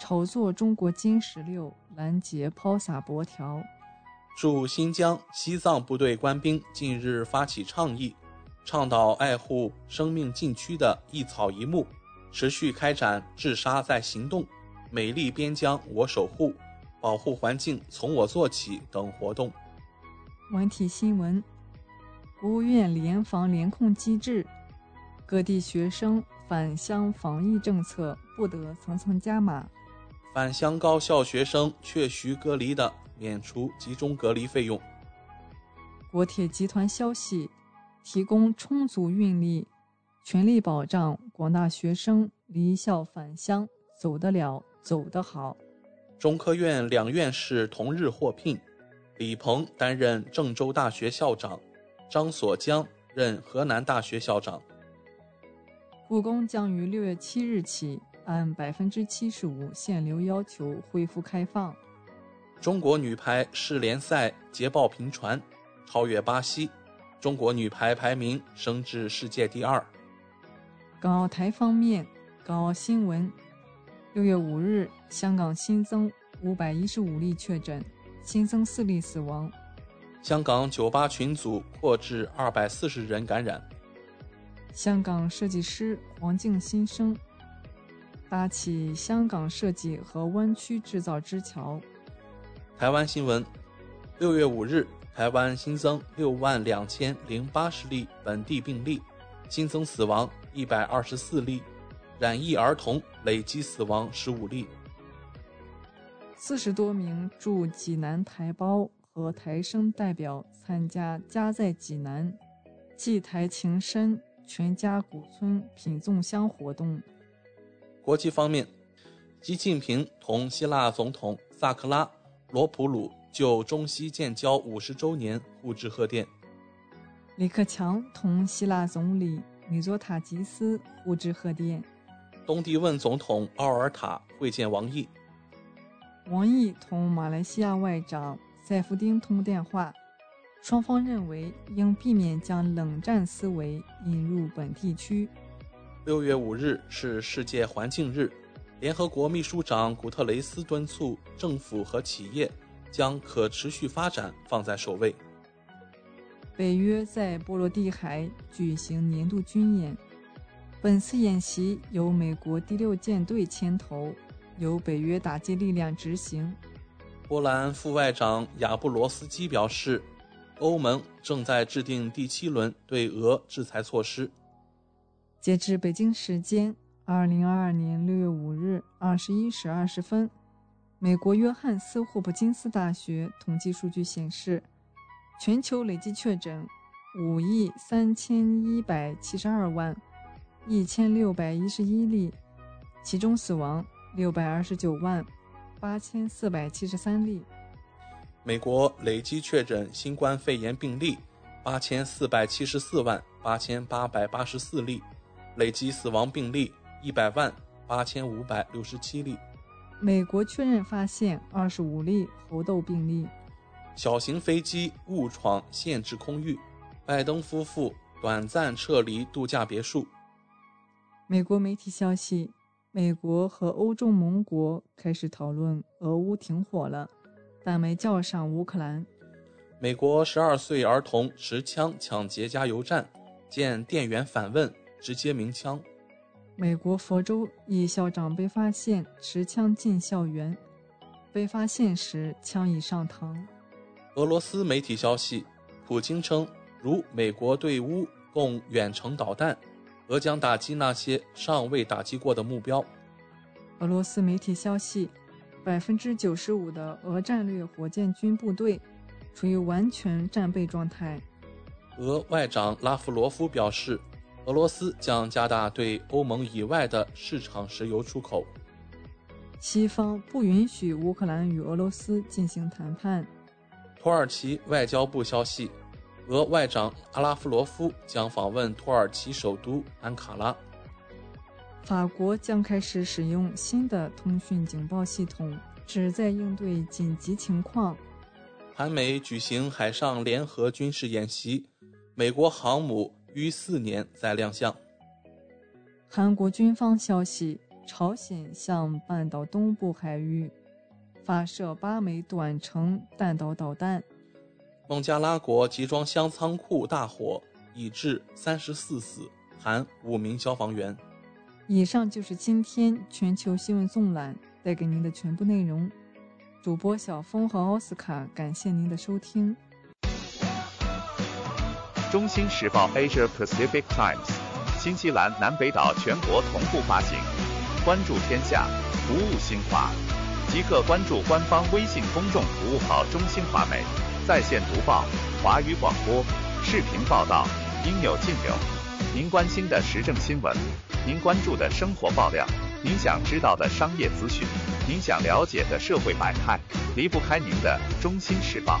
炒作中国歼十六拦截抛洒箔条。驻新疆、西藏部队官兵近日发起倡议。倡导爱护生命禁区的一草一木，持续开展“治沙在行动”、“美丽边疆我守护”、“保护环境从我做起”等活动。文体新闻：国务院联防联控机制，各地学生返乡防疫政策不得层层加码。返乡高校学生确需隔离的，免除集中隔离费用。国铁集团消息。提供充足运力，全力保障广大学生离校返乡走得了、走得好。中科院两院士同日获聘，李鹏担任郑州大学校长，张所江任河南大学校长。故宫将于六月七日起按百分之七十五限流要求恢复开放。中国女排世联赛捷报频传，超越巴西。中国女排排名升至世界第二。港澳台方面，港澳新闻：六月五日，香港新增五百一十五例确诊，新增四例死亡。香港酒吧群组扩至二百四十人感染。香港设计师黄静新生搭起香港设计和湾区制造之桥。台湾新闻：六月五日。台湾新增六万两千零八十例本地病例，新增死亡一百二十四例，染疫儿童累计死亡十五例。四十多名驻济南台胞和台生代表参加“家在济南，祭台情深，全家古村品粽香”活动。国际方面，习近平同希腊总统萨克拉罗普鲁。就中西建交五十周年互致贺电。李克强同希腊总理米佐塔吉斯互致贺电。东帝汶总统奥尔塔会见王毅。王毅同马来西亚外长塞夫丁通电话，双方认为应避免将冷战思维引入本地区。六月五日是世界环境日，联合国秘书长古特雷斯敦促政府和企业。将可持续发展放在首位。北约在波罗的海举行年度军演，本次演习由美国第六舰队牵头，由北约打击力量执行。波兰副外长亚布罗斯基表示，欧盟正在制定第七轮对俄制裁措施。截至北京时间二零二二年六月五日二十一时二十分，美国约翰斯霍普金斯大学统计数据显示，全球累计确诊五亿三千一百七十二万一千六百一十一例，其中死亡六百二十九万八千四百七十三例。美国累计确诊新冠肺炎病例八千四百七十四万八千八百八十四例，累计死亡病例一百万八千五百六十七例。美国确认发现二十五例猴痘病例。小型飞机误闯限制空域，拜登夫妇短暂撤离度假别墅。美国媒体消息，美国和欧洲盟国开始讨论俄乌停火了。但没叫上乌克兰。美国十二岁儿童持枪抢劫加油站，见店员反问，直接鸣枪。美国佛州一校长被发现持枪进校园，被发现时枪已上膛。俄罗斯媒体消息，普京称，如美国对乌供远程导弹，俄将打击那些尚未打击过的目标。俄罗斯媒体消息。百分之九十五的俄战略火箭军部队处于完全战备状态。俄外长拉夫罗夫表示，俄罗斯将加大对欧盟以外的市场石油出口。西方不允许乌克兰与俄罗斯进行谈判。土耳其外交部消息，俄外长阿拉夫罗夫将访问土耳其首都安卡拉。法国将开始使用新的通讯警报系统，旨在应对紧急情况。韩美举行海上联合军事演习，美国航母于四年再亮相。韩国军方消息，朝鲜向半岛东部海域发射八枚短程弹道导弹。孟加拉国集装箱仓库大火，已致三十四死，含五名消防员。以上就是今天全球新闻纵览带给您的全部内容。主播小峰和奥斯卡，感谢您的收听。中新时报 Asia Pacific Times，新西兰南北岛全国同步发行。关注天下，服务新华，即刻关注官方微信公众服务号“中新华媒”，在线读报、华语广播、视频报道，应有尽有。您关心的时政新闻。您关注的生活爆料，您想知道的商业资讯，您想了解的社会百态，离不开您的《中心时报》。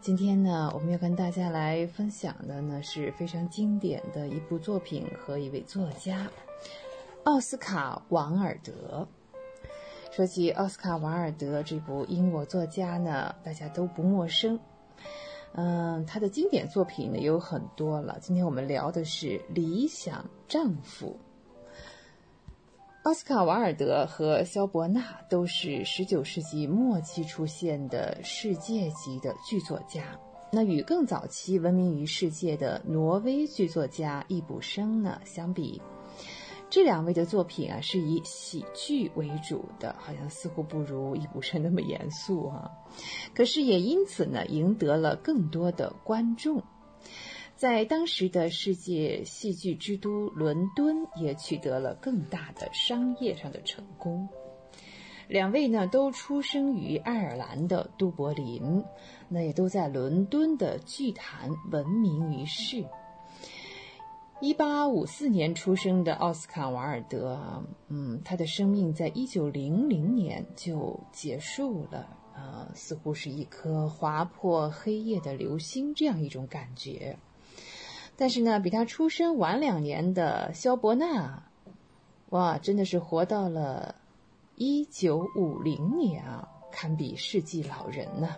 今天呢，我们要跟大家来分享的呢是非常经典的一部作品和一位作家奥斯卡·王尔德。说起奥斯卡·王尔德这部英国作家呢，大家都不陌生。嗯，他的经典作品呢有很多了。今天我们聊的是《理想丈夫》。奥斯卡·瓦尔德和肖伯纳都是19世纪末期出现的世界级的剧作家。那与更早期闻名于世界的挪威剧作家易卜生呢相比，这两位的作品啊是以喜剧为主的，好像似乎不如易卜生那么严肃啊。可是也因此呢，赢得了更多的观众。在当时的世界戏剧之都伦敦，也取得了更大的商业上的成功。两位呢，都出生于爱尔兰的都柏林，那也都在伦敦的剧坛闻名于世。一八五四年出生的奥斯卡·瓦尔德，嗯，他的生命在一九零零年就结束了。呃，似乎是一颗划破黑夜的流星这样一种感觉。但是呢，比他出生晚两年的萧伯纳，哇，真的是活到了一九五零年啊，堪比世纪老人呢。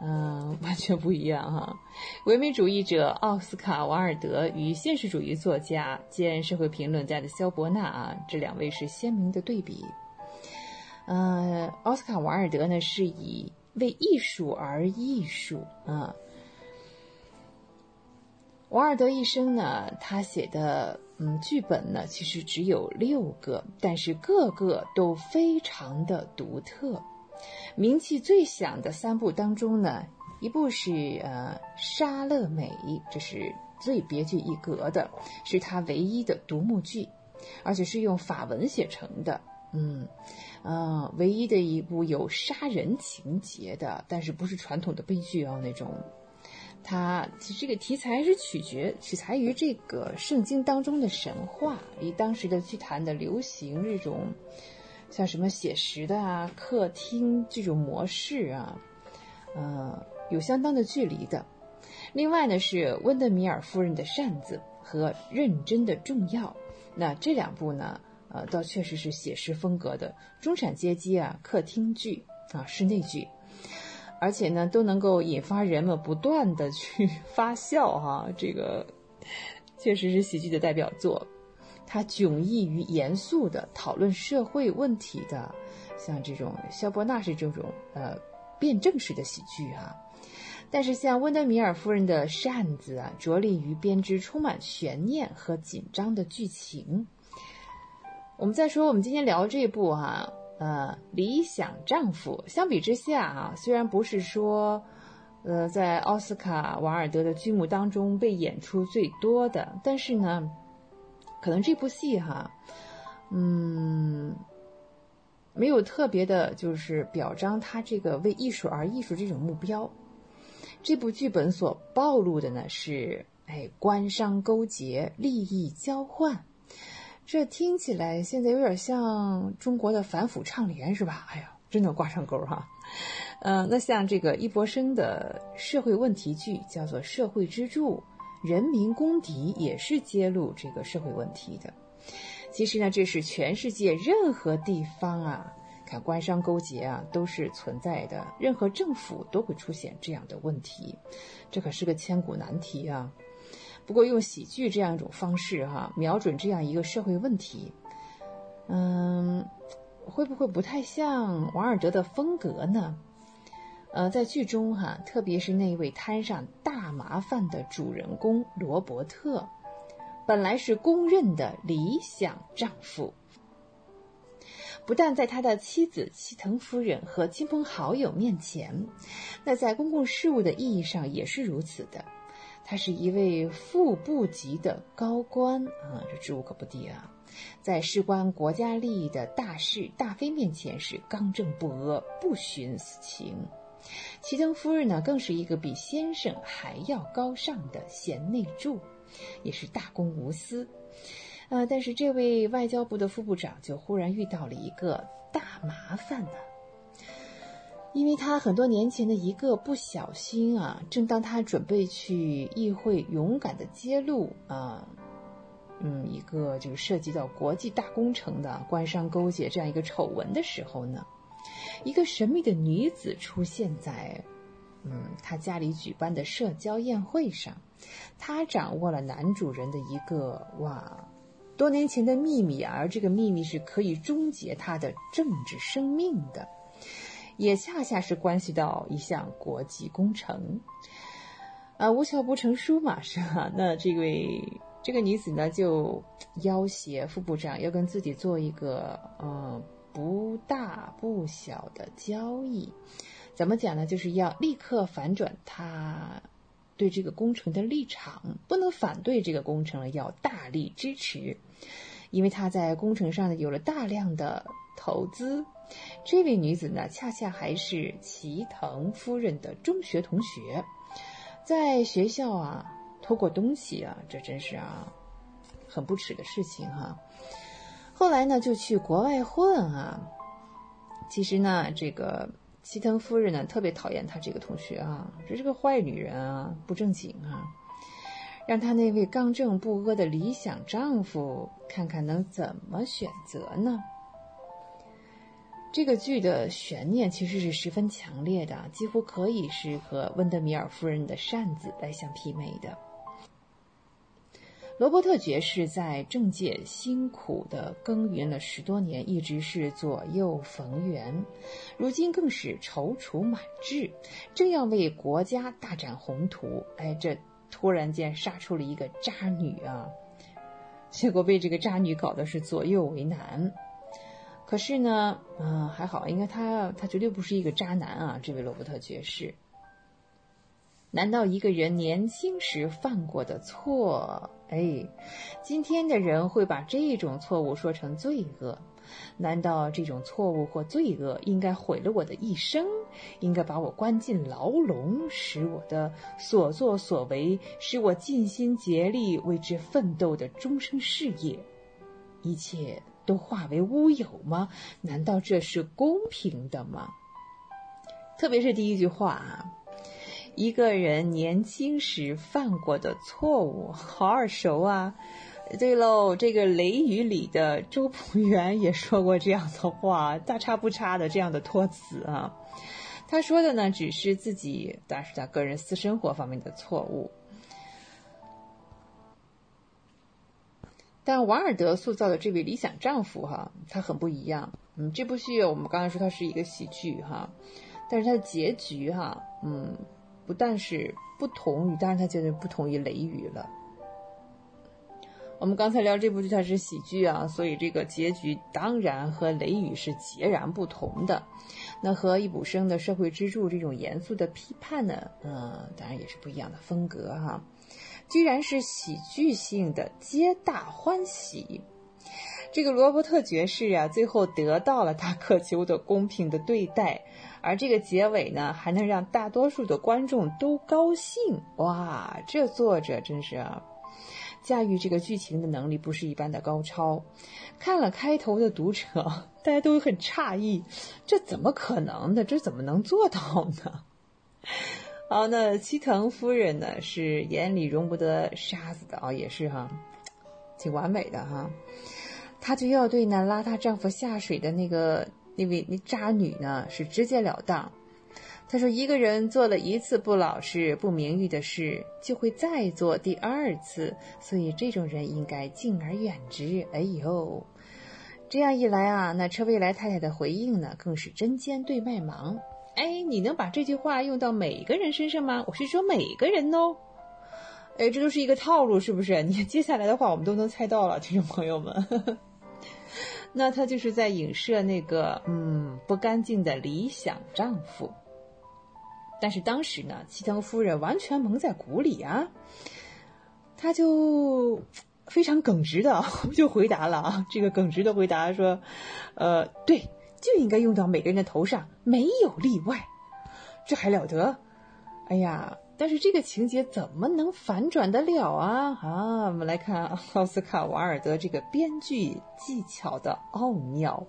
嗯，完全不一样哈。唯美主义者奥斯卡·瓦尔德与现实主义作家兼社会评论家的萧伯纳啊，这两位是鲜明的对比。呃，奥斯卡·瓦尔德呢是以为艺术而艺术啊。王尔德一生呢，他写的嗯剧本呢其实只有六个，但是个个都非常的独特。名气最响的三部当中呢，一部是呃《莎乐美》，这是最别具一格的，是他唯一的独幕剧，而且是用法文写成的。嗯，呃，唯一的一部有杀人情节的，但是不是传统的悲剧哦那种。它其实这个题材是取决取材于这个圣经当中的神话，与当时的剧坛的流行这种。像什么写实的啊，客厅这种模式啊，呃，有相当的距离的。另外呢，是温德米尔夫人的扇子和认真的重要。那这两部呢，呃，倒确实是写实风格的中产阶级啊，客厅剧啊，室内剧，而且呢，都能够引发人们不断的去发笑哈。这个确实是喜剧的代表作。它迥异于严肃的讨论社会问题的，像这种肖伯纳是这种呃辩证式的喜剧啊，但是像温德米尔夫人的扇子啊，着力于编织充满悬念和紧张的剧情。我们再说我们今天聊这部哈，呃，理想丈夫，相比之下啊，虽然不是说呃在奥斯卡瓦尔德的剧目当中被演出最多的，但是呢。可能这部戏哈，嗯，没有特别的，就是表彰他这个为艺术而艺术这种目标。这部剧本所暴露的呢是，哎，官商勾结、利益交换。这听起来现在有点像中国的反腐倡廉是吧？哎呀，真的挂上钩哈。嗯，那像这个易博生的社会问题剧叫做《社会支柱》。人民公敌也是揭露这个社会问题的。其实呢，这是全世界任何地方啊，看官商勾结啊，都是存在的。任何政府都会出现这样的问题，这可是个千古难题啊。不过用喜剧这样一种方式哈，瞄准这样一个社会问题，嗯，会不会不太像王尔德的风格呢？呃，在剧中哈，特别是那位摊上大麻烦的主人公罗伯特，本来是公认的理想丈夫，不但在他的妻子齐藤夫人和亲朋好友面前，那在公共事务的意义上也是如此的。他是一位副部级的高官啊，这职务可不低啊，在事关国家利益的大是大非面前是刚正不阿，不徇私情。齐藤夫人呢，更是一个比先生还要高尚的贤内助，也是大公无私。呃，但是这位外交部的副部长就忽然遇到了一个大麻烦呢，因为他很多年前的一个不小心啊，正当他准备去议会勇敢的揭露啊，嗯，一个就是涉及到国际大工程的官商勾结这样一个丑闻的时候呢。一个神秘的女子出现在，嗯，他家里举办的社交宴会上，她掌握了男主人的一个哇，多年前的秘密，而这个秘密是可以终结他的政治生命的，也恰恰是关系到一项国际工程，啊，无巧不成书嘛，是吧？那这位这个女子呢，就要挟副部长要跟自己做一个，嗯。不大不小的交易，怎么讲呢？就是要立刻反转他对这个工程的立场，不能反对这个工程了，要大力支持，因为他在工程上呢有了大量的投资。这位女子呢，恰恰还是齐藤夫人的中学同学，在学校啊偷过东西啊，这真是啊很不耻的事情哈。后来呢，就去国外混啊。其实呢，这个齐藤夫人呢特别讨厌她这个同学啊，这是个坏女人啊，不正经啊，让她那位刚正不阿的理想丈夫看看能怎么选择呢？这个剧的悬念其实是十分强烈的，几乎可以是和温德米尔夫人的扇子来相媲美的。罗伯特爵士在政界辛苦地耕耘了十多年，一直是左右逢源，如今更是踌躇满志，正要为国家大展宏图。哎，这突然间杀出了一个渣女啊！结果被这个渣女搞得是左右为难。可是呢，嗯，还好，应该他他绝对不是一个渣男啊！这位罗伯特爵士，难道一个人年轻时犯过的错，哎，今天的人会把这种错误说成罪恶？难道这种错误或罪恶应该毁了我的一生，应该把我关进牢笼，使我的所作所为，使我尽心竭力为之奋斗的终生事业，一切？都化为乌有吗？难道这是公平的吗？特别是第一句话啊，一个人年轻时犯过的错误，好耳熟啊！对喽，这个《雷雨》里的周朴园也说过这样的话，大差不差的这样的托词啊。他说的呢，只是自己，但是他个人私生活方面的错误。但王尔德塑造的这位理想丈夫，哈，他很不一样。嗯，这部戏我们刚才说它是一个喜剧，哈，但是它的结局，哈，嗯，不但是不同于，当然它绝对不同于《雷雨》了。我们刚才聊这部剧，它是喜剧啊，所以这个结局当然和《雷雨》是截然不同的。那和易卜生的社会支柱这种严肃的批判呢，嗯，当然也是不一样的风格，哈。居然是喜剧性的，皆大欢喜。这个罗伯特爵士啊，最后得到了他渴求的公平的对待，而这个结尾呢，还能让大多数的观众都高兴。哇，这作者真是，驾驭这个剧情的能力不是一般的高超。看了开头的读者，大家都很诧异，这怎么可能的？这怎么能做到呢？好，那七藤夫人呢？是眼里容不得沙子的啊，也是哈，挺完美的哈。她就要对那拉她丈夫下水的那个那位那渣女呢，是直截了当。她说：“一个人做了一次不老实、不名誉的事，就会再做第二次，所以这种人应该敬而远之。”哎呦，这样一来啊，那车未来太太的回应呢，更是针尖对麦芒。哎，你能把这句话用到每个人身上吗？我是说每个人哦。哎，这都是一个套路，是不是？你 接下来的话我们都能猜到了，听众朋友们。那他就是在影射那个嗯不干净的理想丈夫。但是当时呢，齐藤夫人完全蒙在鼓里啊，他就非常耿直的 就回答了啊，这个耿直的回答说，呃，对。就应该用到每个人的头上，没有例外，这还了得？哎呀，但是这个情节怎么能反转得了啊？啊，我们来看奥斯卡·瓦尔德这个编剧技巧的奥妙。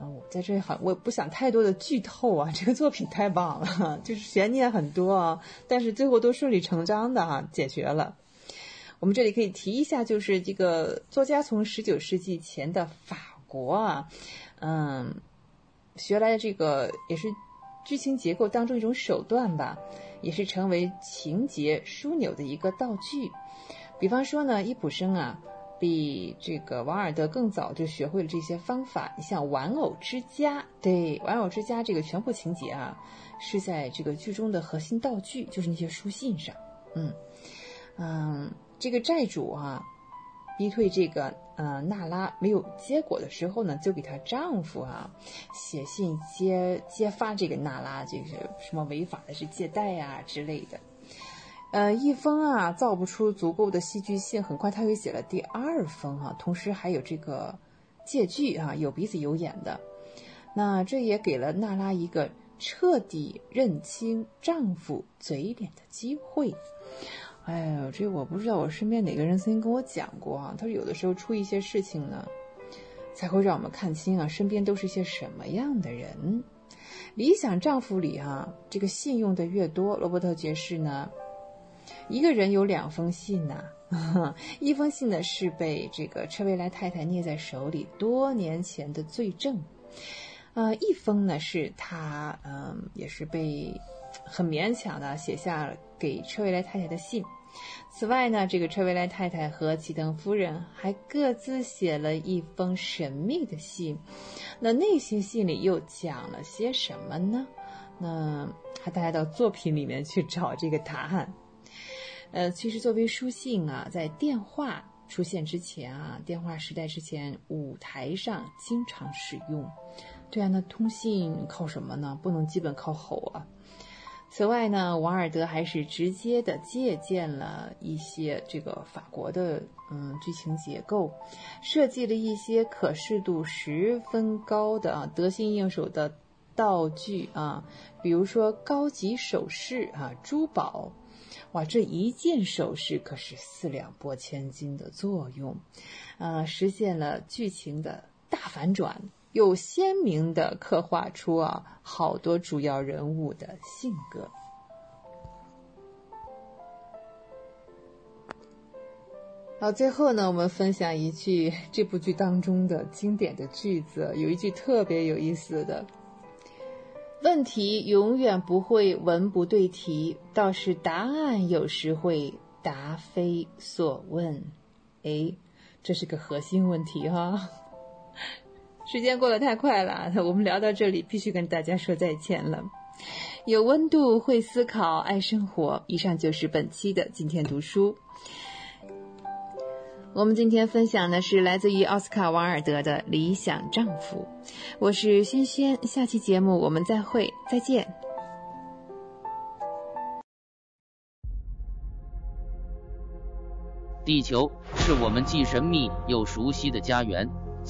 啊，我在这很，我不想太多的剧透啊。这个作品太棒了，就是悬念很多啊，但是最后都顺理成章的哈解决了。我们这里可以提一下，就是这个作家从十九世纪前的法国啊。嗯，学来的这个也是剧情结构当中一种手段吧，也是成为情节枢纽的一个道具。比方说呢，伊普生啊，比这个王尔德更早就学会了这些方法。你像《玩偶之家》，对，《玩偶之家》这个全部情节啊，是在这个剧中的核心道具，就是那些书信上。嗯嗯，这个债主啊。逼退这个呃娜拉没有结果的时候呢，就给她丈夫啊写信揭揭发这个娜拉这个什么违法的是借贷呀之类的。呃，一封啊造不出足够的戏剧性，很快他又写了第二封啊，同时还有这个借据啊，有鼻子有眼的。那这也给了娜拉一个彻底认清丈夫嘴脸的机会。哎呦，这我不知道，我身边哪个人曾经跟我讲过啊？他说有的时候出一些事情呢，才会让我们看清啊，身边都是些什么样的人。理想丈夫里啊，这个信用的越多，罗伯特爵士呢，一个人有两封信呐、一封信呢是被这个车维莱太太捏在手里，多年前的罪证，呃，一封呢是他嗯、也是被很勉强的写下了给车维莱太太的信。此外呢，这个车维莱太太和启登夫人还各自写了一封神秘的信。那那些信里又讲了些什么呢？那还大家到作品里面去找这个答案。呃，其实作为书信啊，在电话出现之前啊，电话时代之前，舞台上经常使用。对啊，那通信靠什么呢？不能基本靠吼啊。此外呢，王尔德还是直接的借鉴了一些这个法国的嗯剧情结构，设计了一些可视度十分高的啊得心应手的道具啊，比如说高级首饰啊、珠宝，哇，这一件首饰可是四两拨千斤的作用，呃，实现了剧情的大反转。又鲜明地刻画出啊好多主要人物的性格。好，最后呢，我们分享一句 这部剧当中的经典的句子，有一句特别有意思的：“问题永远不会文不对题，倒是答案有时会答非所问。”哎，这是个核心问题哈。时间过得太快了，我们聊到这里必须跟大家说再见了。有温度，会思考，爱生活。以上就是本期的今天读书。我们今天分享的是来自于奥斯卡·王尔德的《理想丈夫》。我是轩轩，下期节目我们再会，再见。地球是我们既神秘又熟悉的家园。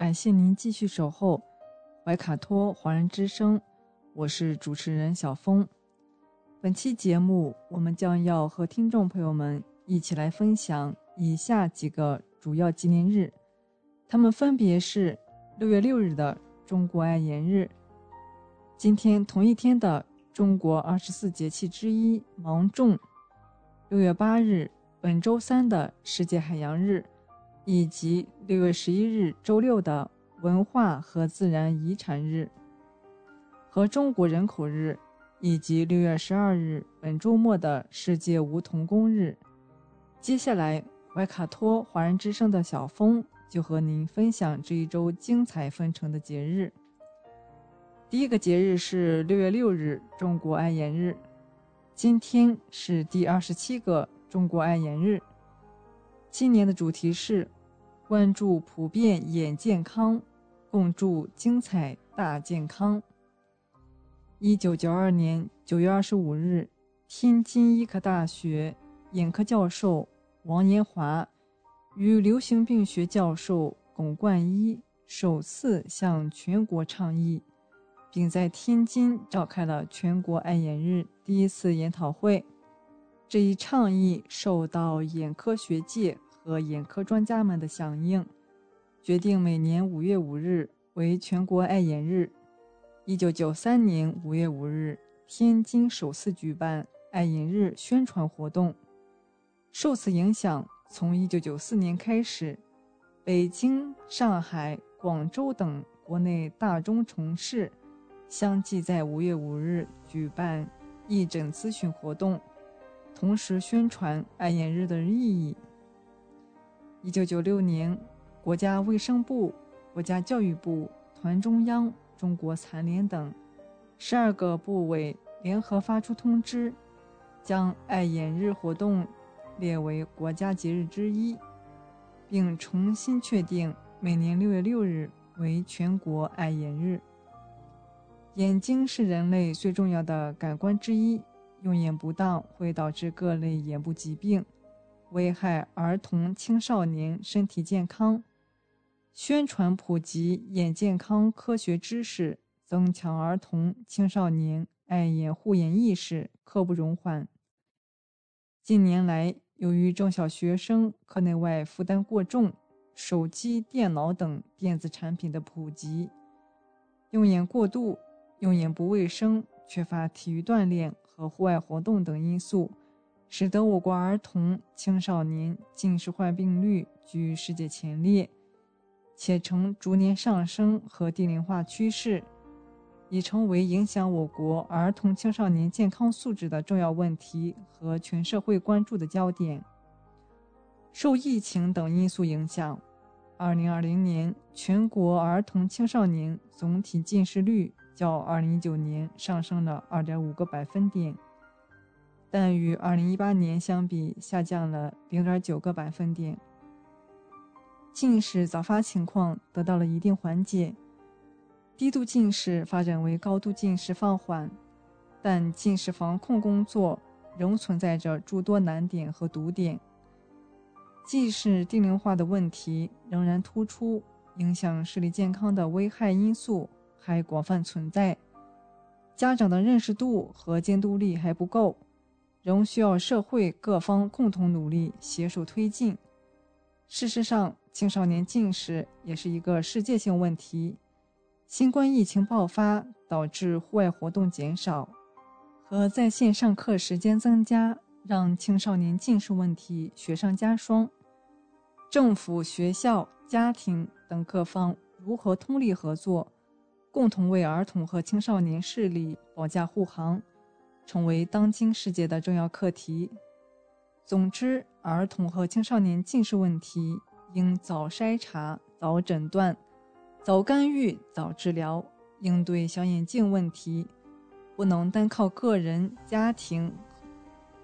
感谢您继续守候怀卡托华人之声，我是主持人小峰。本期节目，我们将要和听众朋友们一起来分享以下几个主要纪念日，他们分别是六月六日的中国爱岩日，今天同一天的中国二十四节气之一芒种，六月八日本周三的世界海洋日。以及六月十一日周六的文化和自然遗产日和中国人口日，以及六月十二日本周末的世界无童工日。接下来，怀卡托华人之声的小峰就和您分享这一周精彩纷呈的节日。第一个节日是六月六日中国爱眼日，今天是第二十七个中国爱眼日。今年的主题是。关注普遍眼健康，共筑精彩大健康。一九九二年九月二十五日，天津医科大学眼科教授王延华与流行病学教授龚冠一首次向全国倡议，并在天津召开了全国爱眼日第一次研讨会。这一倡议受到眼科学界。和眼科专家们的响应，决定每年五月五日为全国爱眼日。一九九三年五月五日，天津首次举办爱眼日宣传活动。受此影响，从一九九四年开始，北京、上海、广州等国内大中城市相继在五月五日举办义诊咨询活动，同时宣传爱眼日的意义。一九九六年，国家卫生部、国家教育部、团中央、中国残联等十二个部委联合发出通知，将爱眼日活动列为国家节日之一，并重新确定每年六月六日为全国爱眼日。眼睛是人类最重要的感官之一，用眼不当会导致各类眼部疾病，危害儿童青少年身体健康。宣传普及眼健康科学知识，增强儿童青少年爱眼护眼意识，刻不容缓。近年来，由于中小学生课内外负担过重，手机、电脑等电子产品的普及，用眼过度、用眼不卫生、缺乏体育锻炼和户外活动等因素，使得我国儿童青少年近视患病率居世界前列，且呈逐年上升和低龄化趋势。已成为影响我国儿童青少年健康素质的重要问题和全社会关注的焦点。受疫情等因素影响，2020年全国儿童青少年总体近视率较2019年上升了2.5个百分点，但与2018年相比下降了0.9个百分点。近视早发情况得到了一定缓解。低度近视发展为高度近视放缓，但近视防控工作仍存在着诸多难点和堵点。近视低龄化的问题仍然突出，影响视力健康的危害因素还广泛存在。家长的认识度和监督力还不够，仍需要社会各方共同努力，携手推进。事实上，青少年近视也是一个世界性问题。新冠疫情爆发导致户外活动减少和在线上课时间增加，让青少年近视问题雪上加霜。政府、学校、家庭等各方如何通力合作，共同为儿童和青少年视力保驾护航，成为当今世界的重要课题。总之，儿童和青少年近视问题应早筛查、早诊断。早干预、早治疗，应对小眼镜问题，不能单靠个人、家庭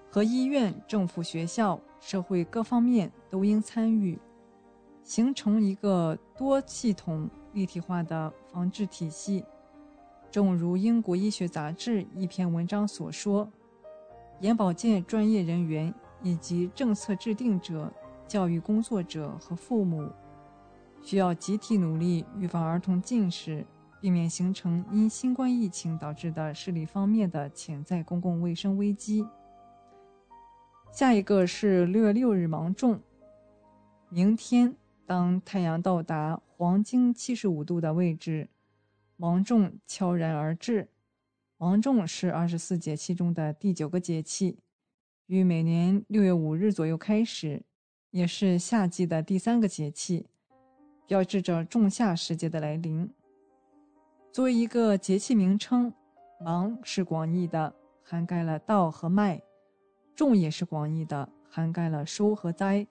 和医院、政府、学校、社会各方面都应参与，形成一个多系统、立体化的防治体系。正如英国医学杂志一篇文章所说：“眼保健专业人员以及政策制定者、教育工作者和父母。”需要集体努力预防儿童近视，避免形成因新冠疫情导致的视力方面的潜在公共卫生危机。下一个是六月六日芒种，明天当太阳到达黄经七十五度的位置，芒种悄然而至。芒种是二十四节气中的第九个节气，于每年六月五日左右开始，也是夏季的第三个节气。标志着仲夏时节的来临。作为一个节气名称，芒是广义的，涵盖了稻和麦；种也是广义的，涵盖了收和栽。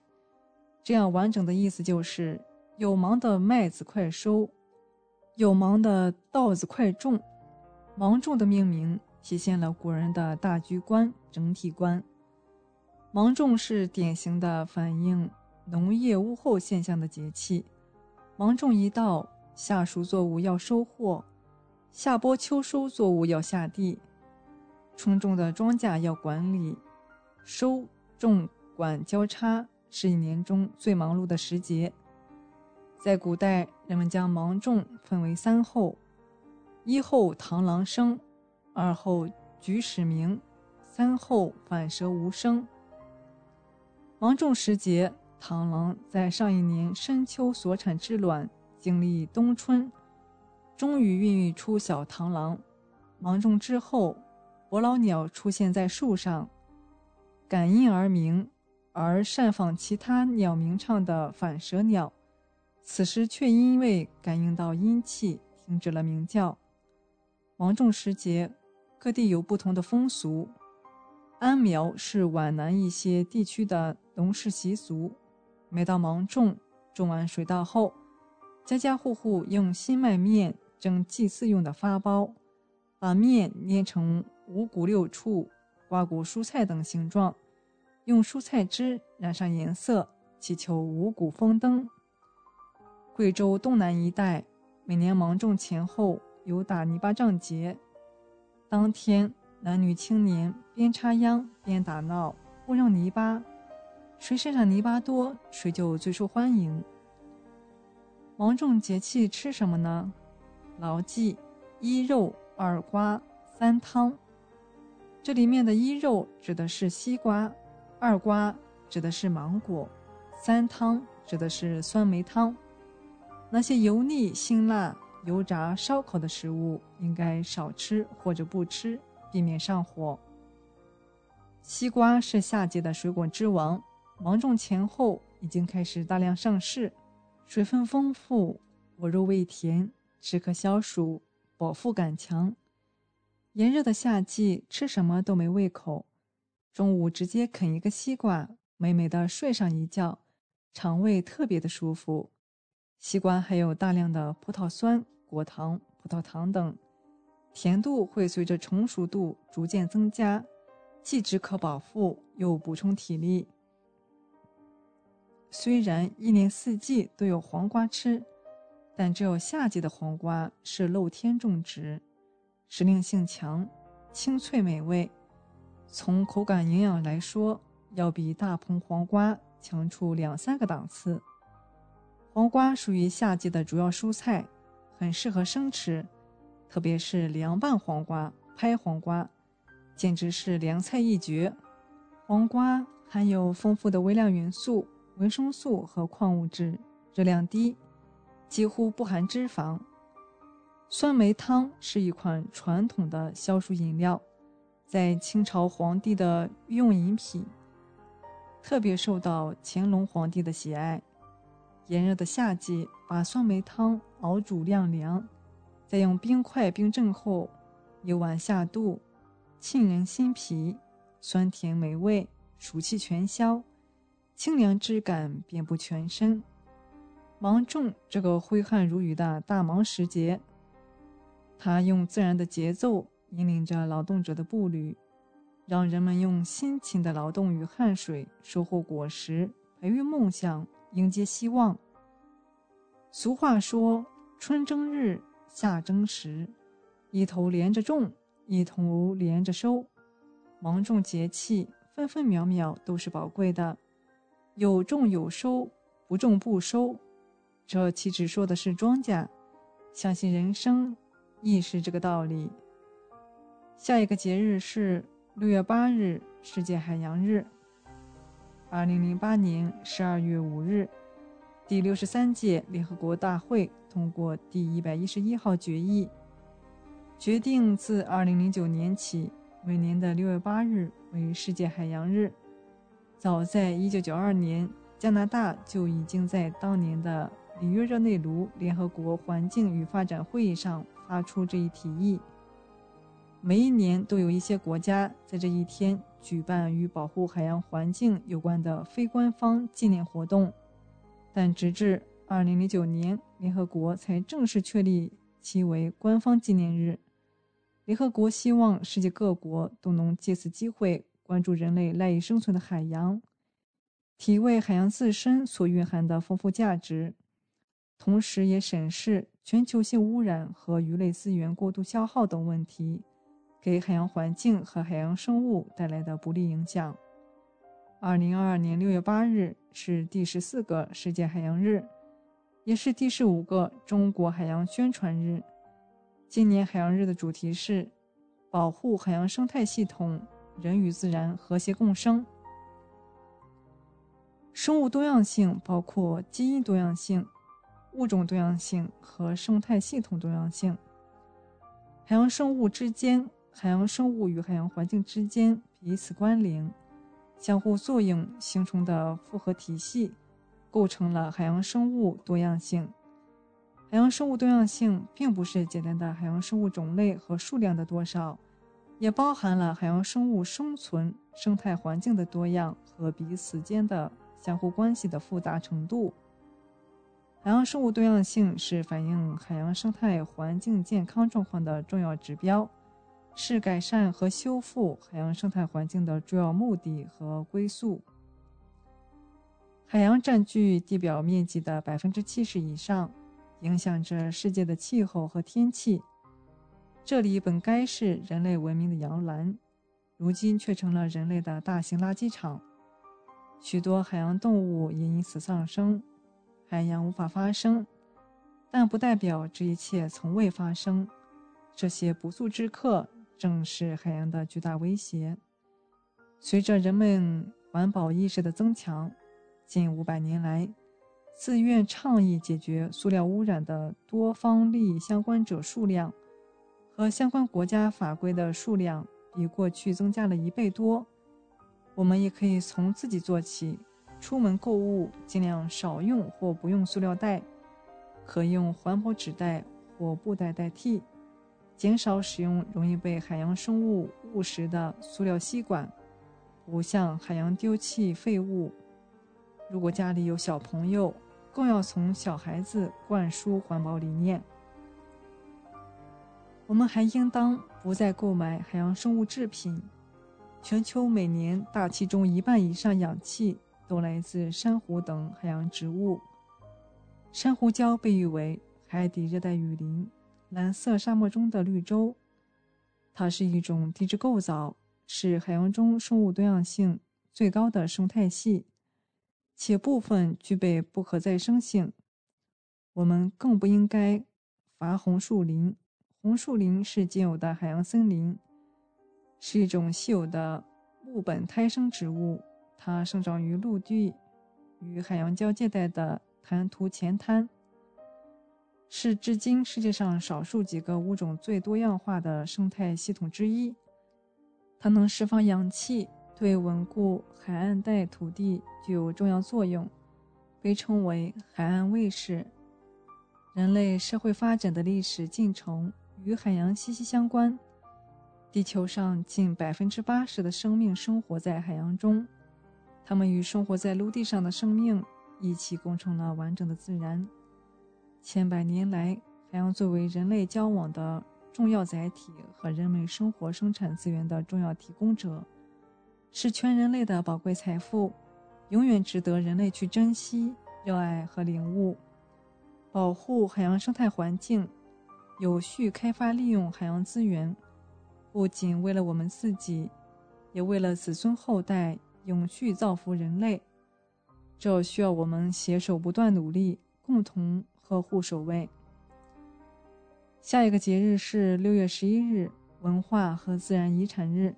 这样完整的意思就是：有芒的麦子快收，有芒的稻子快种。芒种的命名体现了古人的大局观、整体观。芒种是典型的反映农业物候现象的节气。芒种一到，夏熟作物要收获，夏播秋收作物要下地，春种的庄稼要管理，收种管交叉是一年中最忙碌的时节。在古代，人们将芒种分为三候：一候螳螂生，二候菊始鸣，三候反舌无声。芒种时节。螳螂在上一年深秋所产之卵，经历冬春，终于孕育出小螳螂。芒种之后，伯劳鸟出现在树上，感音而鸣，而擅仿其他鸟鸣唱的反舌鸟，此时却因为感应到阴气，停止了鸣叫。芒种时节，各地有不同的风俗。安苗是皖南一些地区的农事习俗。每到芒种，种完水稻后，家家户户用新麦面蒸祭祀用的发包，把面捏成五谷六畜、瓜果蔬菜等形状，用蔬菜汁染上颜色，祈求五谷丰登。贵州东南一带每年芒种前后有打泥巴仗节。当天，男女青年边插秧边打闹，互扔泥巴，谁身上泥巴多，谁就最受欢迎。芒种节气吃什么呢？牢记一肉二瓜三汤。这里面的一肉指的是西瓜，二瓜指的是芒果，三汤指的是酸梅汤。那些油腻、辛辣。油炸、烧烤的食物应该少吃或者不吃，避免上火。西瓜是夏季的水果之王，芒种前后已经开始大量上市，水分丰富，果肉味甜，止咳消暑，饱腹感强。炎热的夏季吃什么都没胃口，中午直接啃一个西瓜，美美的睡上一觉，肠胃特别的舒服。西瓜含有大量的葡萄酸。果糖、葡萄糖等，甜度会随着成熟度逐渐增加，既止渴饱腹，又补充体力。虽然一年四季都有黄瓜吃，但只有夏季的黄瓜是露天种植，时令性强，清脆美味。从口感、营养来说，要比大棚黄瓜强出两三个档次。黄瓜属于夏季的主要蔬菜。很适合生吃，特别是凉拌黄瓜、拍黄瓜，简直是凉菜一绝。黄瓜含有丰富的微量元素、维生素和矿物质，热量低，几乎不含脂肪。酸梅汤是一款传统的消暑饮料，在清朝皇帝的御用饮品，特别受到乾隆皇帝的喜爱。炎热的夏季，把酸梅汤熬煮晾凉，再用冰块冰镇后，一碗下肚，沁人心脾，酸甜美味，暑气全消，清凉之感遍布全身。芒种这个挥汗如雨的大忙时节，它用自然的节奏引领着劳动者的步履，让人们用辛勤的劳动与汗水收获果实，培育梦想。迎接希望。俗话说：“春争日，夏争时，一头连着种，一头连着收。”芒种节气，分分秒秒都是宝贵的，有种有收，不种不收。这岂止说的是庄稼？相信人生亦是这个道理。下一个节日是六月八日，世界海洋日。二零零八年十二月五日，第六十三届联合国大会通过第一百一十一号决议，决定自二零零九年起，每年的六月八日为世界海洋日。早在一九九二年，加拿大就已经在当年的里约热内卢联合国环境与发展会议上发出这一提议。每一年都有一些国家在这一天举办与保护海洋环境有关的非官方纪念活动，但直至2009年，联合国才正式确立其为官方纪念日。联合国希望世界各国都能借此机会关注人类赖以生存的海洋，体味海洋自身所蕴含的丰富价值，同时也审视全球性污染和鱼类资源过度消耗等问题。给海洋环境和海洋生物带来的不利影响。二零二二年六月八日是第十四个世界海洋日，也是第十五个中国海洋宣传日。今年海洋日的主题是保护海洋生态系统，人与自然和谐共生。生物多样性包括基因多样性、物种多样性和生态系统多样性。海洋生物之间。海洋生物与海洋环境之间彼此关联、相互作用形成的复合体系，构成了海洋生物多样性。海洋生物多样性并不是简单的海洋生物种类和数量的多少，也包含了海洋生物生存、生态环境的多样和彼此间的相互关系的复杂程度。海洋生物多样性是反映海洋生态环境健康状况的重要指标。是改善和修复海洋生态环境的主要目的和归宿。海洋占据地表面积的百分之七十以上，影响着世界的气候和天气。这里本该是人类文明的摇篮，如今却成了人类的大型垃圾场。许多海洋动物也因此丧生，海洋无法发生，但不代表这一切从未发生。这些不速之客正是海洋的巨大威胁。随着人们环保意识的增强，近五百年来，自愿倡议解决塑料污染的多方利益相关者数量。和相关国家法规的数量比过去增加了一倍多。我们也可以从自己做起，出门购物尽量少用或不用塑料袋，可用环保纸袋或布袋代替，减少使用容易被海洋生物误食的塑料吸管，不向海洋丢弃废物。如果家里有小朋友，更要从小孩子灌输环保理念。我们还应当不再购买海洋生物制品。全球每年大气中一半以上氧气都来自珊瑚等海洋植物。珊瑚礁被誉为海底热带雨林、蓝色沙漠中的绿洲。它是一种地质构造，是海洋中生物多样性最高的生态系，且部分具备不可再生性。我们更不应该伐红树林。红树林是仅有的海洋森林，是一种稀有的木本胎生植物。它生长于陆地与海洋交界带的滩涂前滩，是至今世界上少数几个物种最多样化的生态系统之一。它能释放氧气，对稳固海岸带土地具有重要作用，被称为海岸卫士。人类社会发展的历史进程。与海洋息息相关。地球上近百分之八十的生命生活在海洋中，它们与生活在陆地上的生命一起构成了完整的自然。千百年来，海洋作为人类交往的重要载体和人类生活生产资源的重要提供者，是全人类的宝贵财富，永远值得人类去珍惜、热爱和领悟。保护海洋生态环境。有序开发利用海洋资源，不仅为了我们自己，也为了子孙后代永续造福人类。这需要我们携手不断努力，共同呵护守卫。下一个节日是六月十一日，文化和自然遗产日。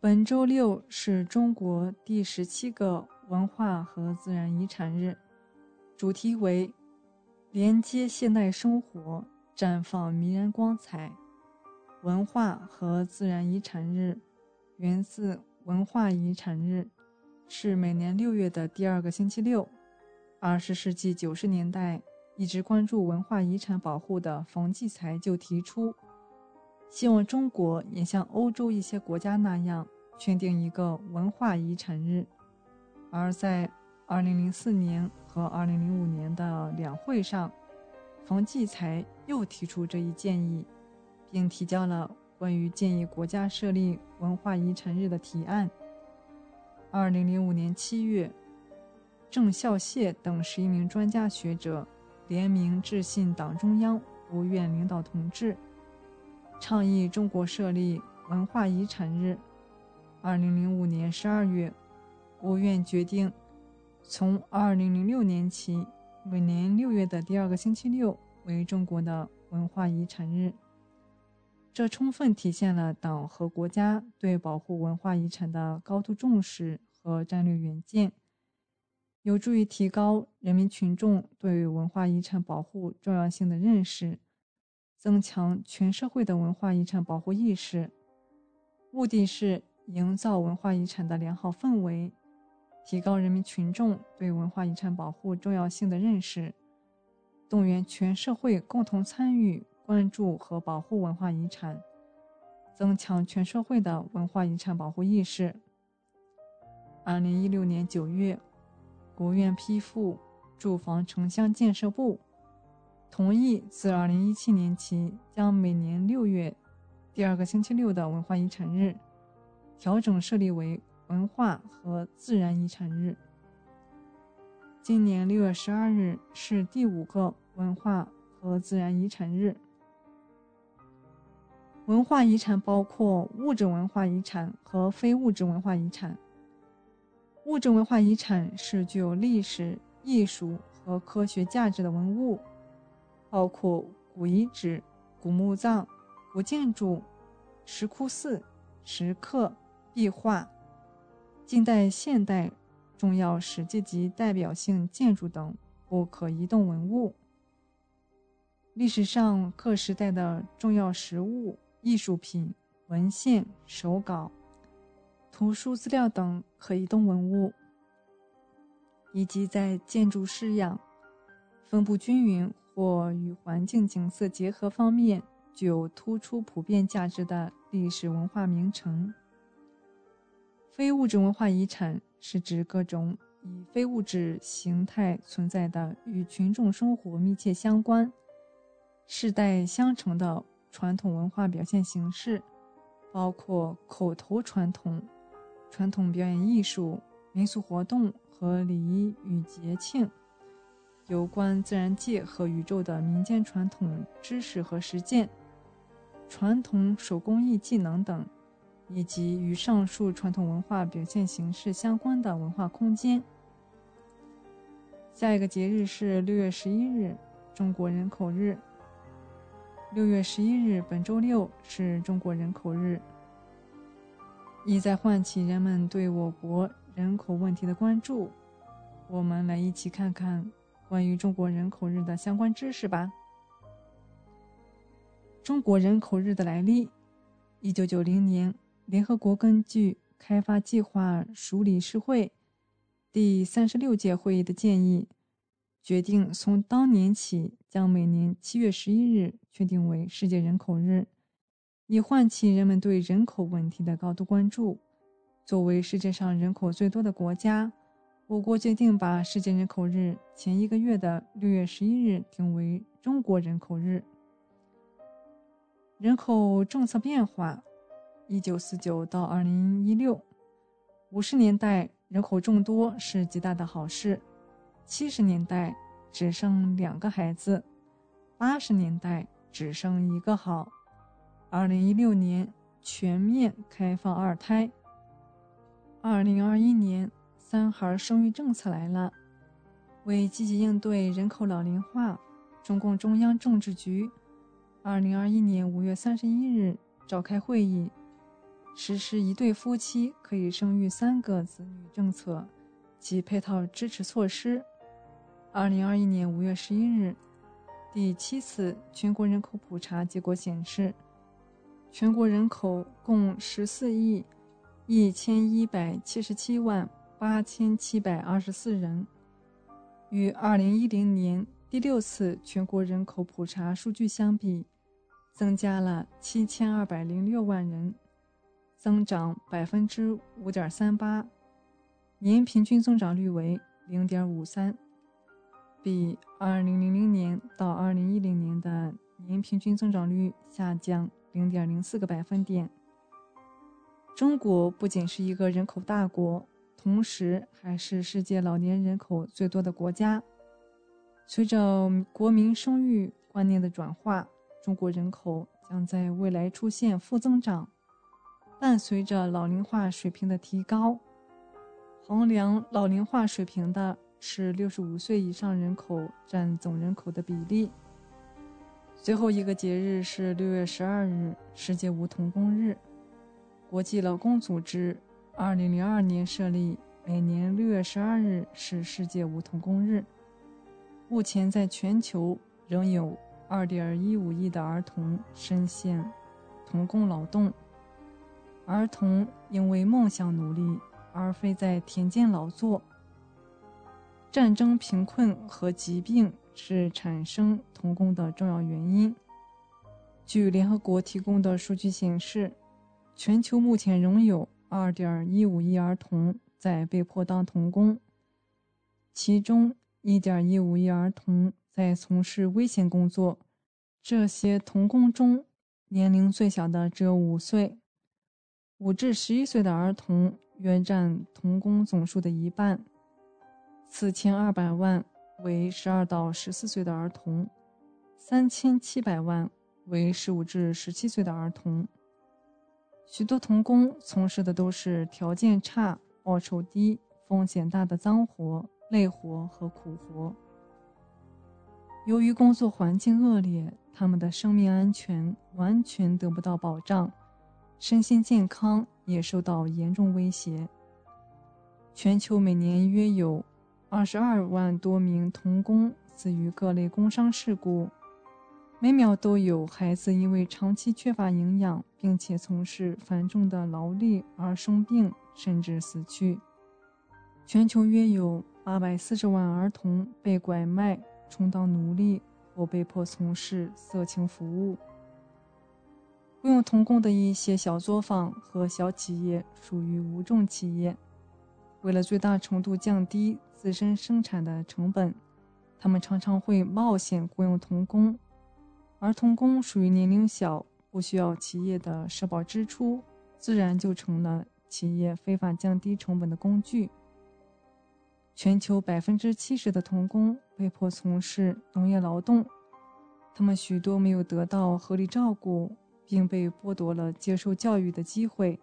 本周六是中国第十七个文化和自然遗产日，主题为连接现代生活。绽放迷人光彩。文化和自然遗产日源自文化遗产日，是每年六月的第二个星期六。二十世纪九十年代，一直关注文化遗产保护的冯骥才就提出，希望中国也像欧洲一些国家那样，确定一个文化遗产日。而在二零零四年和二零零五年的两会上。冯骥才又提出这一建议，并提交了关于建议国家设立文化遗产日的提案。二零零五年七月，郑孝燮等十一名专家学者联名致信党中央、国务院领导同志，倡议中国设立文化遗产日。二零零五年十二月，国务院决定从二零零六年起。每年六月的第二个星期六为中国的文化遗产日，这充分体现了党和国家对保护文化遗产的高度重视和战略远见，有助于提高人民群众对文化遗产保护重要性的认识，增强全社会的文化遗产保护意识。目的是营造文化遗产的良好氛围。提高人民群众对文化遗产保护重要性的认识，动员全社会共同参与、关注和保护文化遗产，增强全社会的文化遗产保护意识。二零一六年九月，国务院批复住房城乡建设部，同意自二零一七年起，将每年六月第二个星期六的文化遗产日调整设立为。文化和自然遗产日，今年六月十二日是第五个文化和自然遗产日。文化遗产包括物质文化遗产和非物质文化遗产。物质文化遗产是具有历史、艺术和科学价值的文物，包括古遗址、古墓葬、古建筑、石窟寺、石刻、壁画、近代、现代重要史迹及代表性建筑等不可移动文物。历史上各时代的重要实物。艺术品、文献、手稿、图书资料等可移动文物，以及在建筑式样、分布均匀或与环境景色结合方面具有突出普遍价值的历史文化名城。非物质文化遗产是指各种以非物质形态存在的、与群众生活密切相关、世代相承的。传统文化表现形式包括口头传统、传统表演艺术、民俗活动和礼仪与节庆，有关自然界和宇宙的民间传统知识和实践，传统手工艺技能等，以及与上述传统文化表现形式相关的文化空间。下一个节日是六月十一日，中国人口日。六月十一日，本周六是中国人口日，意在唤起人们对我国人口问题的关注。我们来一起看看关于中国人口日的相关知识吧。中国人口日的来历：一九九零年，联合国根据开发计划署理事会第三十六届会议的建议。决定从当年起，将每年七月十一日确定为世界人口日，以唤起人们对人口问题的高度关注。作为世界上人口最多的国家，我国决定把世界人口日前一个月的六月十一日定为中国人口日。人口政策变化：一九四九到二零一六，五十年代人口众多是极大的好事。七十年代只生两个孩子，八十年代只生一个好。二零一六年全面开放二胎。二零二一年三孩生育政策来了。为积极应对人口老龄化，中共中央政治局二零二一年五月三十一日召开会议，实施一对夫妻可以生育三个子女政策及配套支持措施。二零二一年五月十一日，第七次全国人口普查结果显示，全国人口共十四亿一千一百七十七万八千七百二十四人，与二零一零年第六次全国人口普查数据相比，增加了七千二百零六万人，增长百分之五点三八，年平均增长率为零点五三。比二零零零年到二零一零年的年平均增长率下降0.04个百分点。中国不仅是一个人口大国，同时还是世界老年人口最多的国家。随着国民生育观念的转化，中国人口将在未来出现负增长。伴随着老龄化水平的提高，衡量老龄化水平的。是六十五岁以上人口占总人口的比例。最后一个节日是六月十二日，世界无童工日。国际劳工组织二零零二年设立，每年六月十二日是世界无童工日。目前，在全球仍有二点一五亿的儿童深陷童工劳动。儿童因为梦想努力，而非在田间劳作。战争、贫困和疾病是产生童工的重要原因。据联合国提供的数据显示，全球目前仍有2.15亿儿童在被迫当童工，其中1.15亿儿童在从事危险工作。这些童工中，年龄最小的只有五岁，5至11岁的儿童约占童工总数的一半。四千二百万为十二到十四岁的儿童，三千七百万为十五至十七岁的儿童。许多童工从事的都是条件差、报酬低、风险大的脏活、累活和苦活。由于工作环境恶劣，他们的生命安全完全得不到保障，身心健康也受到严重威胁。全球每年约有二十二万多名童工死于各类工伤事故。每秒都有孩子因为长期缺乏营养，并且从事繁重的劳力而生病，甚至死去。全球约有八百四十万儿童被拐卖、充当奴隶或被迫从事色情服务。雇佣童工的一些小作坊和小企业属于无重企业，为了最大程度降低自身生产的成本，他们常常会冒险雇佣童工。儿童工属于年龄小，不需要企业的社保支出，自然就成了企业非法降低成本的工具。全球百分之七十的童工被迫从事农业劳动，他们许多没有得到合理照顾，并被剥夺了接受教育的机会。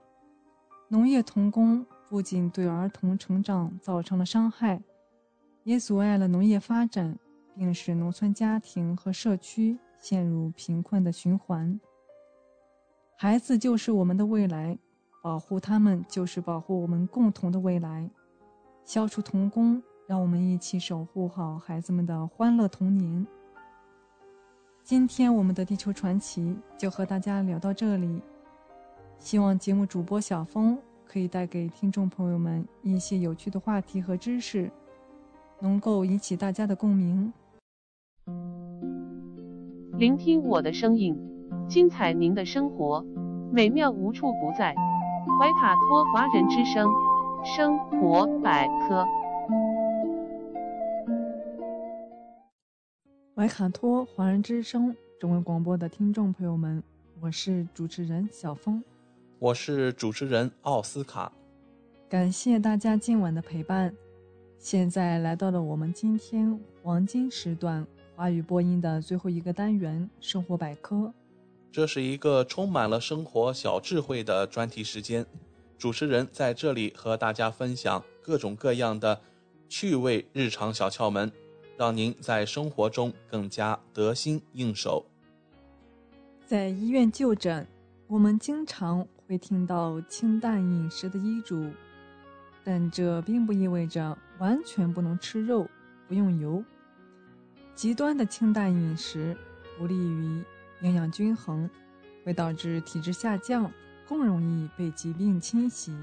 农业童工不仅对儿童成长造成了伤害，也阻碍了农业发展，并使农村家庭和社区。陷入贫困的循环。孩子就是我们的未来，保护他们就是保护我们共同的未来。消除童工，让我们一起守护好孩子们的欢乐童年。今天我们的地球传奇就和大家聊到这里，希望节目主播小峰可以带给听众朋友们一些有趣的话题和知识，能够引起大家的共鸣。聆听我的声音，精彩您的生活，美妙无处不在。怀卡托华人之声，生活百科。怀卡托华人之声中文广播的听众朋友们，我是主持人小峰，我是主持人奥斯卡。感谢大家今晚的陪伴。现在来到了我们今天黄金时段。华语播音的最后一个单元《生活百科》，这是一个充满了生活小智慧的专题时间。主持人在这里和大家分享各种各样的趣味日常小窍门，让您在生活中更加得心应手。在医院就诊，我们经常会听到清淡饮食的医嘱，但这并不意味着完全不能吃肉、不用油。极端的清淡饮食不利于营养均衡，会导致体质下降，更容易被疾病侵袭。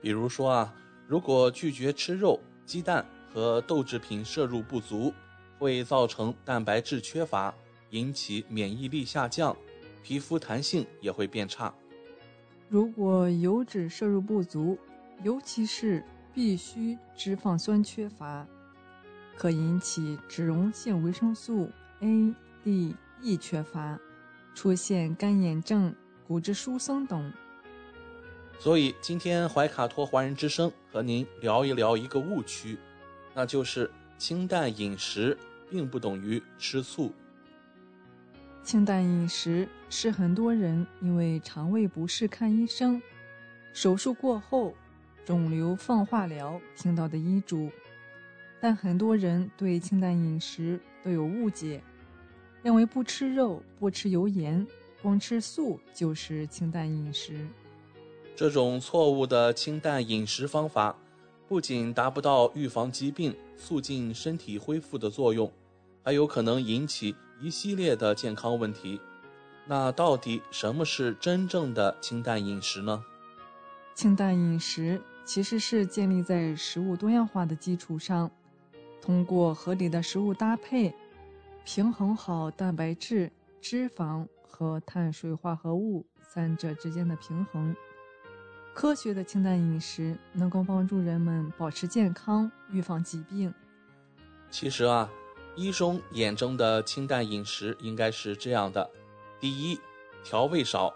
比如说啊，如果拒绝吃肉、鸡蛋和豆制品摄入不足，会造成蛋白质缺乏，引起免疫力下降，皮肤弹性也会变差。如果油脂摄入不足，尤其是必需脂肪酸缺乏。可引起脂溶性维生素 A、D、E 缺乏，出现干眼症、骨质疏松等。所以，今天怀卡托华人之声和您聊一聊一个误区，那就是清淡饮食并不等于吃素。清淡饮食是很多人因为肠胃不适看医生、手术过后肿瘤放化疗听到的医嘱。但很多人对清淡饮食都有误解，认为不吃肉、不吃油盐，光吃素就是清淡饮食。这种错误的清淡饮食方法，不仅达不到预防疾病、促进身体恢复的作用，还有可能引起一系列的健康问题。那到底什么是真正的清淡饮食呢？清淡饮食其实是建立在食物多样化的基础上。通过合理的食物搭配，平衡好蛋白质、脂肪和碳水化合物三者之间的平衡，科学的清淡饮食能够帮助人们保持健康、预防疾病。其实啊，医生眼中的清淡饮食应该是这样的：第一，调味少，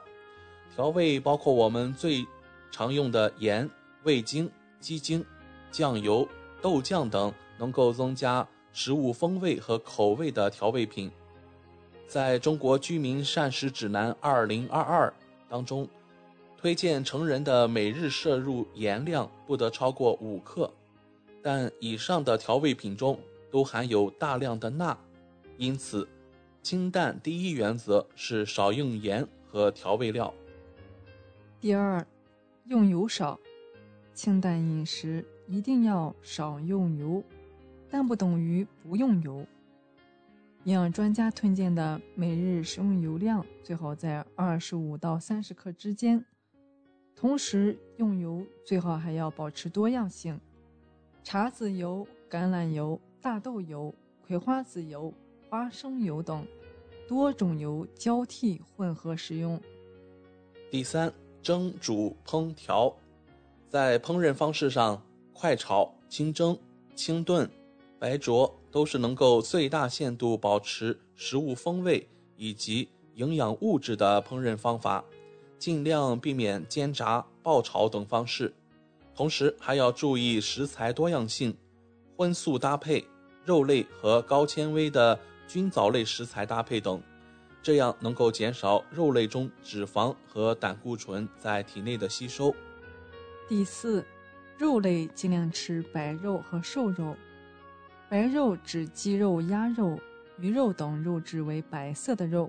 调味包括我们最常用的盐、味精、鸡精、酱油、豆酱等。能够增加食物风味和口味的调味品。在中国居民膳食指南二零二二当中，推荐成人的每日摄入盐量不得超过五克，但以上的调味品中都含有大量的钠，因此清淡第一原则是少用盐和调味料。第二，用油少，清淡饮食一定要少用油，但不等于不用油。营养专家推荐的每日食用油量最好在二十五到三十克之间，同时用油最好还要保持多样性，茶籽油、橄榄油、大豆油、葵花籽油、花生油等多种油交替混合使用。第三。蒸、煮、烹调，在烹饪方式上，快炒、清蒸、清炖、白灼都是能够最大限度保持食物风味以及营养物质的烹饪方法，尽量避免煎炸、爆炒等方式。同时还要注意食材多样性，荤素搭配，肉类和高纤维的菌藻类食材搭配等。这样能够减少肉类中脂肪和胆固醇在体内的吸收。第四，肉类尽量吃白肉和瘦肉。白肉指鸡肉、鸭肉、鱼肉等肉质为白色的肉，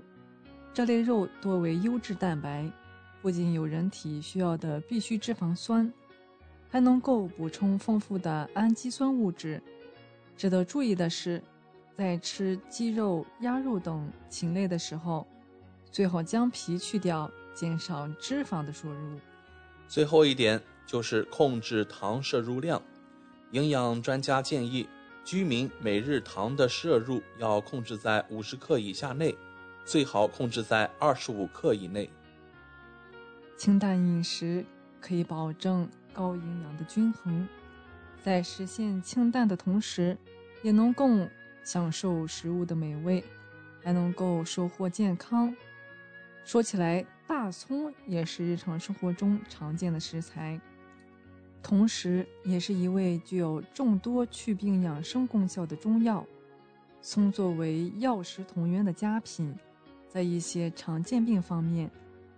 这类肉多为优质蛋白，不仅有人体需要的必需脂肪酸，还能够补充丰富的氨基酸物质。值得注意的是。在吃鸡肉、鸭肉等禽类的时候，最好将皮去掉，减少脂肪的摄入。最后一点就是控制糖摄入量。营养专家建议，居民每日糖的摄入要控制在五十克以下内，最好控制在二十五克以内。清淡饮食可以保证高营养的均衡，在实现清淡的同时，也能够。享受食物的美味，还能够收获健康。说起来，大葱也是日常生活中常见的食材，同时也是一味具有众多祛病养生功效的中药。葱作为药食同源的佳品，在一些常见病方面，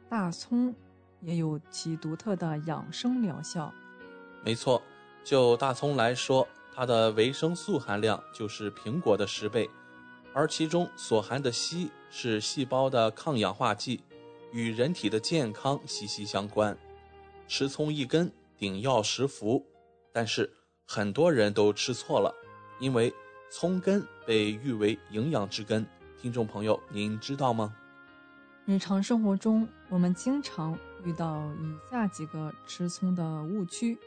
大葱也有其独特的养生疗效。没错，就大葱来说。它的维生素含量就是苹果的十倍，而其中所含的硒是细胞的抗氧化剂，与人体的健康息息相关。吃葱一根顶药食服，但是很多人都吃错了，因为葱根被誉为营养之根。听众朋友，您知道吗？日常生活中，我们经常遇到以下几个吃葱的误区，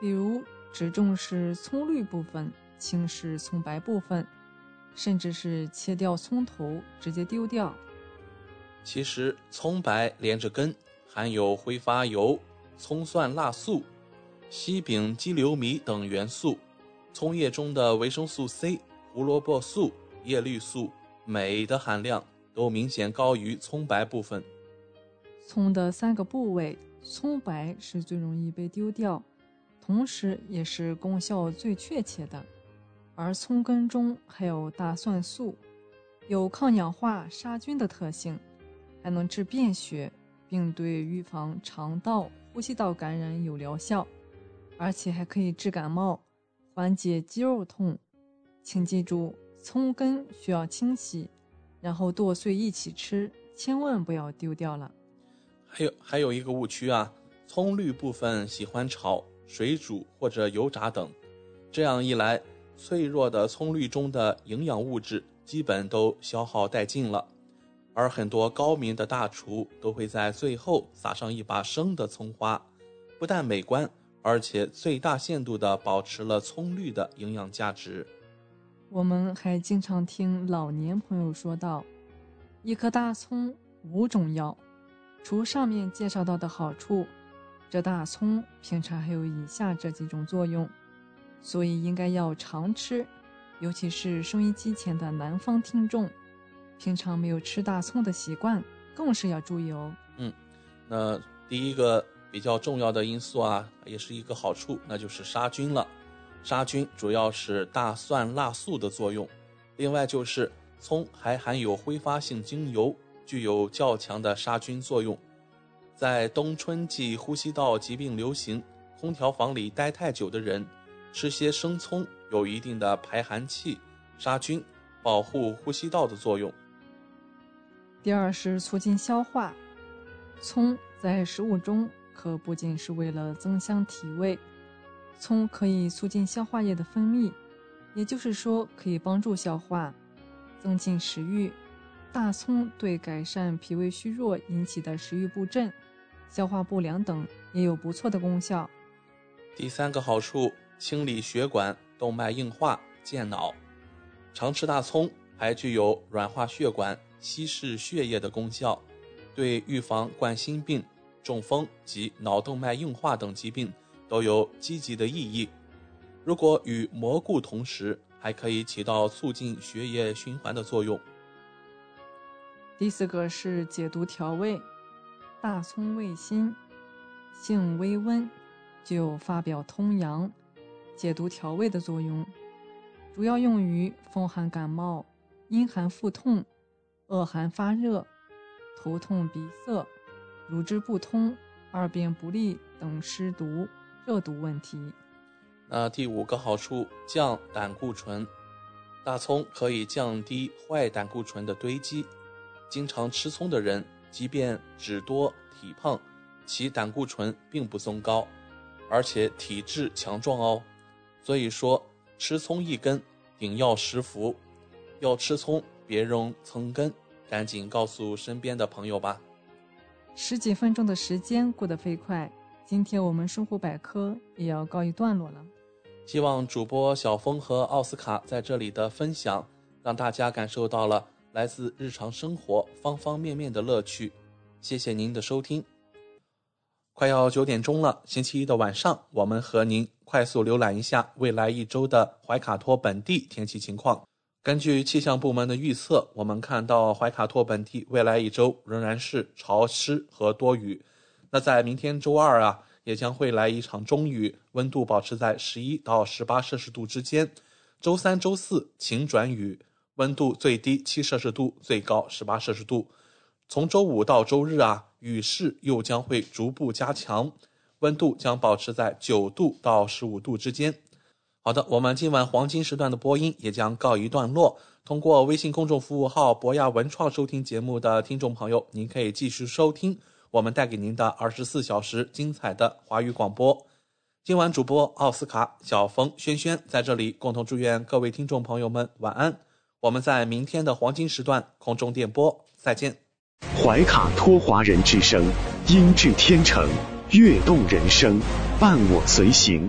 比如。只重视葱绿部分，轻视葱白部分，甚至是切掉葱头直接丢掉。其实，葱白连着根含有挥发油、葱蒜辣素、烯丙基硫醚等元素，葱叶中的维生素 C、胡萝卜素、叶绿素、镁的含量都明显高于葱白部分。葱的三个部位，葱白是最容易被丢掉。同时，也是功效最确切的。而葱根中还有大蒜素，有抗氧化、杀菌的特性，还能治便血，并对预防肠道、呼吸道感染有疗效，而且还可以治感冒、缓解肌肉痛。请记住，葱根需要清洗，然后剁碎一起吃，千万不要丢掉了。还有还有一个误区啊，葱绿部分喜欢炒。水煮或者油炸等，这样一来，脆弱的葱绿中的营养物质基本都消耗殆尽了。而很多高明的大厨都会在最后撒上一把生的葱花，不但美观，而且最大限度地保持了葱绿的营养价值。我们还经常听老年朋友说道：“一颗大葱五种药，除上面介绍到的好处。”这大葱平常还有以下这几种作用，所以应该要常吃，尤其是收音机前的南方听众，平常没有吃大葱的习惯，更是要注意哦。嗯，那第一个比较重要的因素啊，也是一个好处，那就是杀菌了。杀菌主要是大蒜辣素的作用，另外就是葱还含有挥发性精油，具有较强的杀菌作用。在冬春季呼吸道疾病流行、空调房里待太久的人，吃些生葱有一定的排寒气、杀菌、保护呼吸道的作用。第二是促进消化，葱在食物中可不仅是为了增香提味，葱可以促进消化液的分泌，也就是说可以帮助消化。增进食欲，大葱对改善脾胃虚弱引起的食欲不振、消化不良等也有不错的功效。第三个好处，清理血管、动脉硬化、健脑。常吃大葱还具有软化血管、稀释血液的功效，对预防冠心病、中风及脑动脉硬化等疾病都有积极的意义。如果与蘑菇同食，还可以起到促进血液循环的作用。第四个是解毒调味，大葱味辛，性微温，具有发表通阳、解毒调味的作用，主要用于风寒感冒、阴寒腹痛、恶寒发热、头痛鼻塞、乳汁不通、二便不利等湿毒、热毒问题。那第五个好处，降胆固醇。大葱可以降低坏胆固醇的堆积。经常吃葱的人，即便脂多体胖，其胆固醇并不增高，而且体质强壮哦。所以说，吃葱一根顶药十服。要吃葱，别扔葱根，赶紧告诉身边的朋友吧。十几分钟的时间过得飞快，今天我们生活百科也要告一段落了。希望主播小峰和奥斯卡在这里的分享，让大家感受到了来自日常生活方方面面的乐趣。谢谢您的收听。快要九点钟了，星期一的晚上，我们和您快速浏览一下未来一周的怀卡托本地天气情况。根据气象部门的预测，我们看到怀卡托本地未来一周仍然是潮湿和多雨。那在明天周二啊。也将会来一场中雨，温度保持在十一到十八摄氏度之间。周三、周四晴转雨，温度最低七摄氏度，最高十八摄氏度。从周五到周日啊，雨势又将会逐步加强，温度将保持在九度到十五度之间。好的，我们今晚黄金时段的播音也将告一段落。通过微信公众服务号“博雅文创”收听节目的听众朋友，您可以继续收听。我们带给您的二十四小时精彩的华语广播。今晚主播奥斯卡、小峰、轩轩在这里共同祝愿各位听众朋友们晚安。我们在明天的黄金时段空中电波再见。怀卡托华人之声，音质天成，悦动人生，伴我随行。